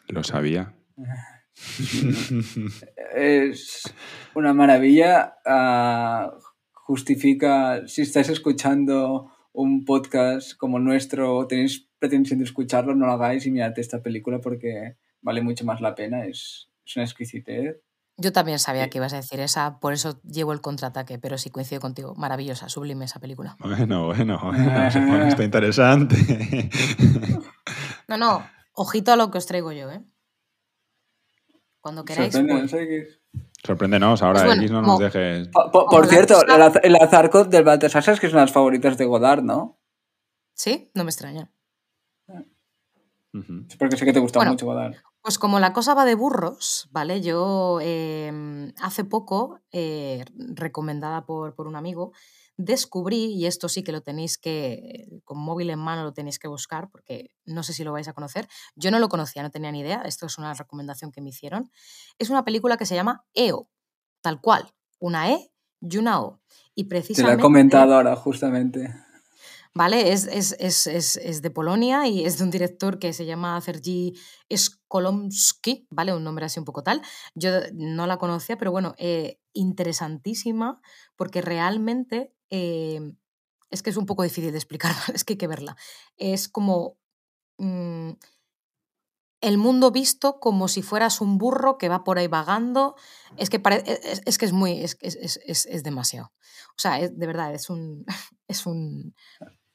Lo sabía. Es una maravilla. ah, justifica, si estáis escuchando un podcast como el nuestro o tenéis pretensión de escucharlo, no lo hagáis y mirad esta película porque vale mucho más la pena. Es, es una exquisitez. Yo también sabía Sí. que ibas a decir esa, por eso llevo el contraataque, pero sí coincido contigo. Maravillosa, sublime esa película. Bueno, bueno, bueno, se pone esto interesante. No, no, ojito a lo que os traigo yo, ¿eh? Cuando queráis. Sorprende, voy. no sé qué es. Sorpréndenos ahora, Pues bueno, X, no nos como- dejes. Por cierto, el, az- el azarco del Baltasar sabes que es una de las favoritas de Godard, ¿no? Sí, no me extraña. Ujú. Es porque sé que te gusta Bueno. mucho Godard. Pues como la cosa va de burros, ¿vale? Yo eh, hace poco, eh, recomendada por, por un amigo, descubrí, y esto sí que lo tenéis que, con móvil en mano lo tenéis que buscar, porque no sé si lo vais a conocer. Yo no lo conocía, no tenía ni idea, esto es una recomendación que me hicieron. Es una película que se llama EO, tal cual, una E y una O. Y Te precisamente... la he comentado ahora, justamente. ¿vale? Es, es, es, es, es de Polonia y es de un director que se llama Sergi Skolomski, ¿vale? Un nombre así un poco tal. Yo no la conocía, pero bueno, eh, interesantísima porque realmente eh, es que es un poco difícil de explicar, es que hay que verla. Es como... mm, el mundo visto como si fueras un burro que va por ahí vagando. Es que, e, es, que es muy. Es, es, es- demasiado. O sea, de verdad, es un. Es un.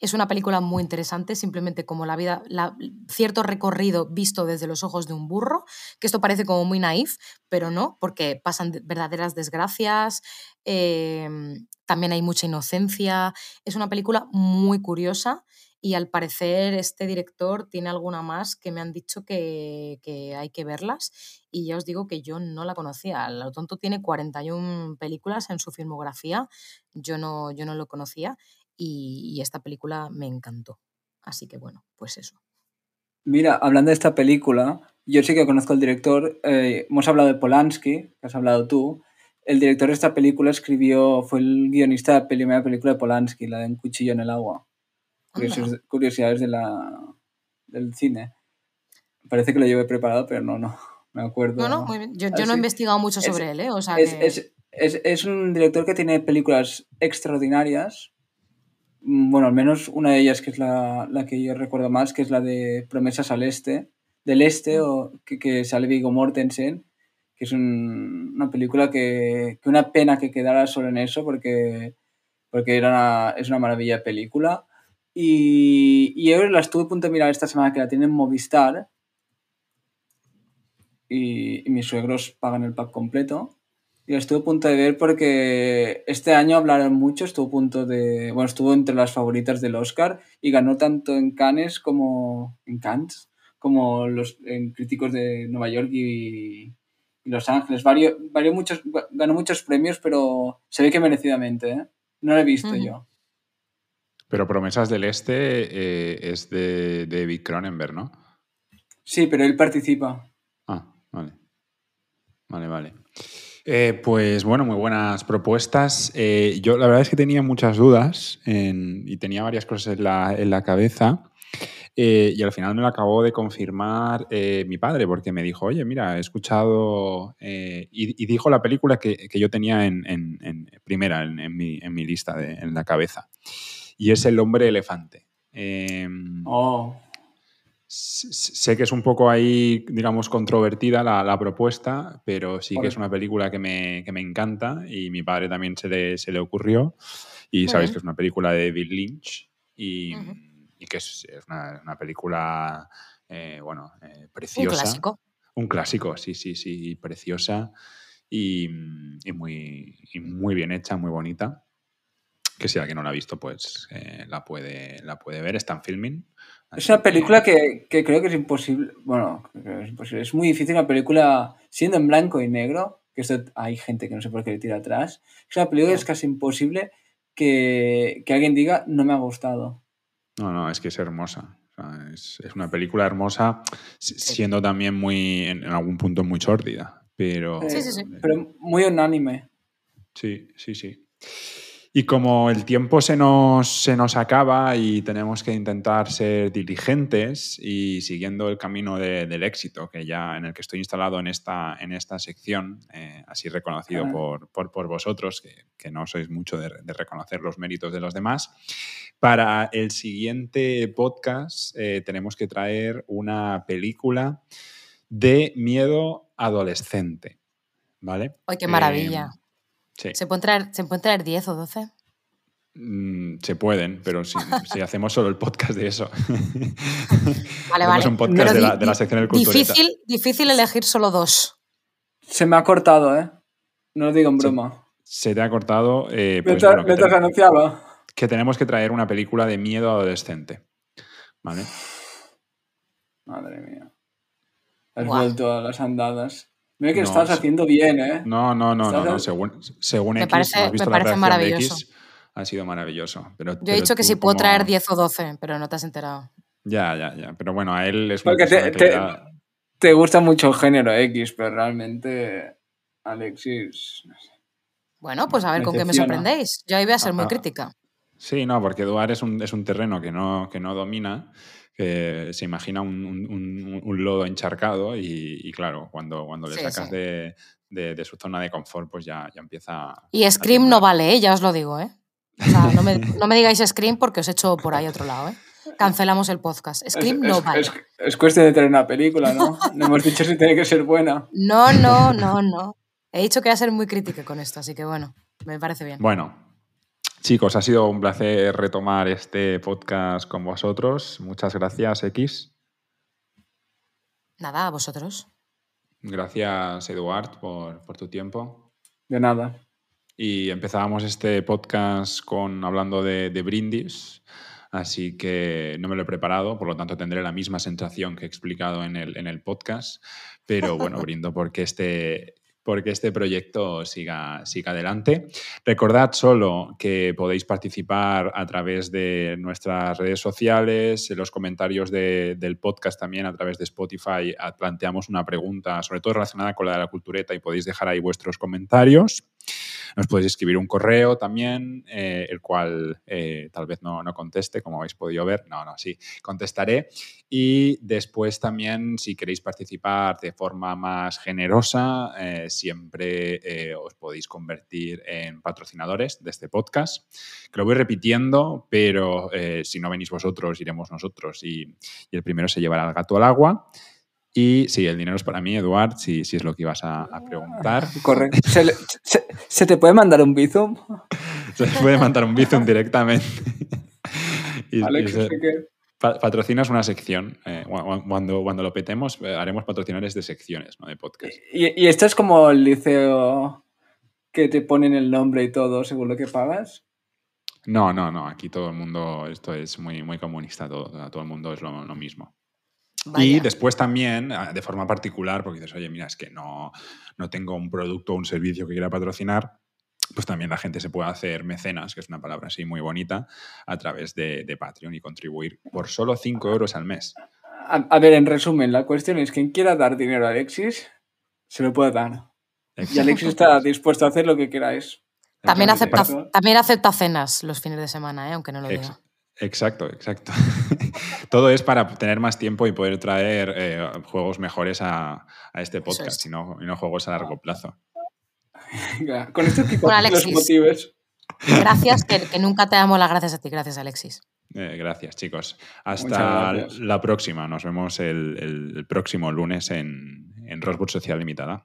Es una película muy interesante, simplemente como la vida, la- cierto recorrido visto desde los ojos de un burro, que esto parece como muy naif, pero no, porque pasan de- verdaderas desgracias, em, también hay mucha inocencia, es una película muy curiosa y al parecer este director tiene alguna más que me han dicho que, que hay que verlas. Y ya os digo que yo no la conocía. Lo tonto tiene 41 películas en su filmografía, yo no, yo no lo conocía y, y esta película me encantó. Así que bueno, pues eso. Mira, hablando de esta película, yo sí que conozco al director. eh, hemos hablado de Polanski, que has hablado tú. El director de esta película escribió, fue el guionista de la primera película de Polanski, la de Un cuchillo en el agua. Curiosidades, de la, del cine. Parece que lo llevé preparado, pero no, no. Me acuerdo. No, no, muy bien. Yo, yo no he investigado mucho Es- sobre él, ¿eh? O sea Es, que... es, es, es un director que tiene películas extraordinarias. Bueno, al menos una de ellas que es la, la que yo recuerdo más, que es la de Promesas al Este, del Este, o que, que sale Viggo Mortensen, que es un- una película que, que una pena que quedara solo en eso, porque, porque era es una maravilla película. Y, y yo la estuve a punto de mirar esta semana que la tienen en Movistar. Y, y mis suegros pagan el pack completo. Y la estuve a punto de ver porque este año hablaron mucho, estuvo a punto de. Bueno, estuvo entre las favoritas del Oscar y ganó tanto en Cannes como. en Cannes, como los en críticos de Nueva York y, y Los Ángeles. Varios, varios muchos, ganó muchos premios, pero se ve que merecidamente, ¿eh? No lo he visto yo. Pero Promesas del Este eh, es de David Cronenberg, ¿no? Sí, pero él participa. Ah, vale. Vale, vale. Eh, pues bueno, muy buenas propuestas. Eh, yo la verdad es que tenía muchas dudas y tenía varias cosas en la, cabeza. eh, y al final me lo acabó de confirmar mi padre, porque me dijo, oye, mira, he escuchado. y, dijo la película que, que yo tenía en, en- primera mi, en mi lista, de- en la cabeza. Y es El hombre elefante. Em, Oh, Sé que es un poco ahí, digamos, controvertida la, la propuesta, pero sí que es una película que me, que me encanta y mi padre también se le, se le ocurrió. Y sabéis que es una película de David Lynch y, que es, es una, una película, eh, bueno, eh, Un preciosa. clásico. Un clásico, sí, sí, sí, preciosa y, y muy, y muy bien hecha, muy bonita. Que si alguien no la ha visto, pues eh, la, puede, la puede ver. Está en filming. Es una que- película que, que creo que es imposible. Bueno, creo que es imposible. Es muy difícil una película siendo en blanco y negro. Que esto hay gente que no sé por qué le tira atrás. Es una película que es casi imposible que, que alguien diga no me ha gustado. No, no, es que es hermosa. O sea, es, es una película hermosa, si- siendo también muy, en, en algún punto muy sórdida. Pero. Sí, sí, sí. Pero muy unánime. Sí, sí, sí. Y como el tiempo se nos, se nos acaba y tenemos que intentar ser diligentes y siguiendo el camino de- del éxito, que ya en el que estoy instalado en esta, en esta sección, eh, así reconocido Ah. por, por- por vosotros, que, que no sois mucho de, de reconocer los méritos de los demás, para el siguiente podcast eh, tenemos que traer una película de miedo adolescente. ¿Vale? ¡Ay, qué Eh, maravilla! Sí. ¿Se pueden, traer, ¿Se pueden traer 10 o 12? Mm, se pueden, pero si, si hacemos solo el podcast de eso. Vale, vale. un podcast Pero de la, di- de la sección del cultureta. Difícil, difícil elegir solo dos. Se me ha cortado, ¿eh? No lo digo en broma. Se te ha cortado. eh, pues, mientras bueno, que, mientras anunciaba. que tenemos que traer una película de miedo adolescente. ¿Vale? Madre mía. Has vuelto a las andadas. Mira que No, lo estás sí. haciendo bien, ¿eh? No, no, no, no, no. Según, según Me X, parece- ¿no has visto me la parece de maravilloso. X? Ha sido maravilloso. Pero, Yo he pero dicho que si puedo como- traer 10 o 12, pero no te has enterado. Ya, ya, ya. Pero bueno, a él es Porque te- te- le da- Te gusta mucho el género X, pero realmente Alexis... no sé. Bueno, pues a ver Me con qué me sorprendéis. Yo ahí voy a ser muy Ah, ah. crítica. Sí, no, porque Eduard es un, es un terreno que no, que no domina, que se imagina un, un- un- un lodo encharcado y, y claro, cuando, cuando le Sí, sacas sí. de, de- de su zona de confort, pues ya, ya empieza... Y Scream no vale, ¿eh? ya os lo digo, ¿eh? O sea, no me, no me digáis Scream porque os echo por ahí otro lado, ¿eh? Cancelamos el podcast. Scream es, no es- vale. es- es cuestión de tener una película, ¿no? No hemos dicho si tiene que ser buena. No, no, no, no. He dicho que voy a ser muy crítica con esto, así que bueno, me parece bien. Bueno, chicos, ha sido un placer retomar este podcast con vosotros. Muchas gracias, X. Nada, a vosotros. Gracias, Eduard, por, por tu tiempo. De nada. Y empezábamos este podcast con hablando de, de brindis, así que no me lo he preparado, por lo tanto tendré la misma sensación que he explicado en el, en el podcast, pero bueno, brindo porque este, porque este proyecto siga, siga adelante. Recordad solo que podéis participar a través de nuestras redes sociales, en los comentarios de- del podcast también a través de Spotify planteamos una pregunta, sobre todo relacionada con la de la cultureta, y podéis dejar ahí vuestros comentarios. Nos podéis escribir un correo también, eh, el cual eh, tal vez no, no conteste, como habéis podido ver. No, no, sí, contestaré. Y después también, si queréis participar de forma más generosa, eh, siempre os podéis convertir en patrocinadores de este podcast. Que lo voy repitiendo, pero si no venís vosotros, iremos nosotros y, y el primero se llevará al gato al agua. Y sí, el dinero es para mí, Eduard, si, si es lo que ibas a, a preguntar. Correcto. ¿Se, le- se- se te puede mandar un bizum? Se les puede mandar un bizum directamente. Y- y Alex, se- pa- patrocinas una sección. eh, cu- cu- cuando, cuando lo petemos, eh, haremos patrocinadores de secciones, ¿no? De podcast. Y, y esto es como el liceo que te ponen el nombre y todo según lo que pagas. No, no, no. Aquí todo el mundo, esto es muy, muy comunista, todo, todo el mundo es lo, lo mismo. Y Vaya. después también, ah, de forma particular, porque dices, oye, mira, es que no, no tengo un producto o un servicio que quiera patrocinar, pues también la gente se puede hacer mecenas, que es una palabra así muy bonita, a través de, de Patreon y contribuir por solo 5 euros al mes. A, a ver, en resumen, la cuestión es quien quiera dar dinero a Alexis, se lo puede dar. Y Alexis está dispuesto a hacer lo que queráis. También Exacto. acepta, también acepta cenas los fines de semana, ¿eh? aunque no lo diga. Exacto, exacto. Todo es para tener más tiempo y poder traer eh, juegos mejores a, a este podcast es. y, no, y no juegos a largo plazo. Venga, Con este tipo Bueno, de los motivos. Gracias, que, que nunca te damos las gracias a ti. Gracias, Alexis. Eh, gracias, chicos. Hasta gracias. la próxima. Nos vemos el, próximo lunes en, en Social Limitada.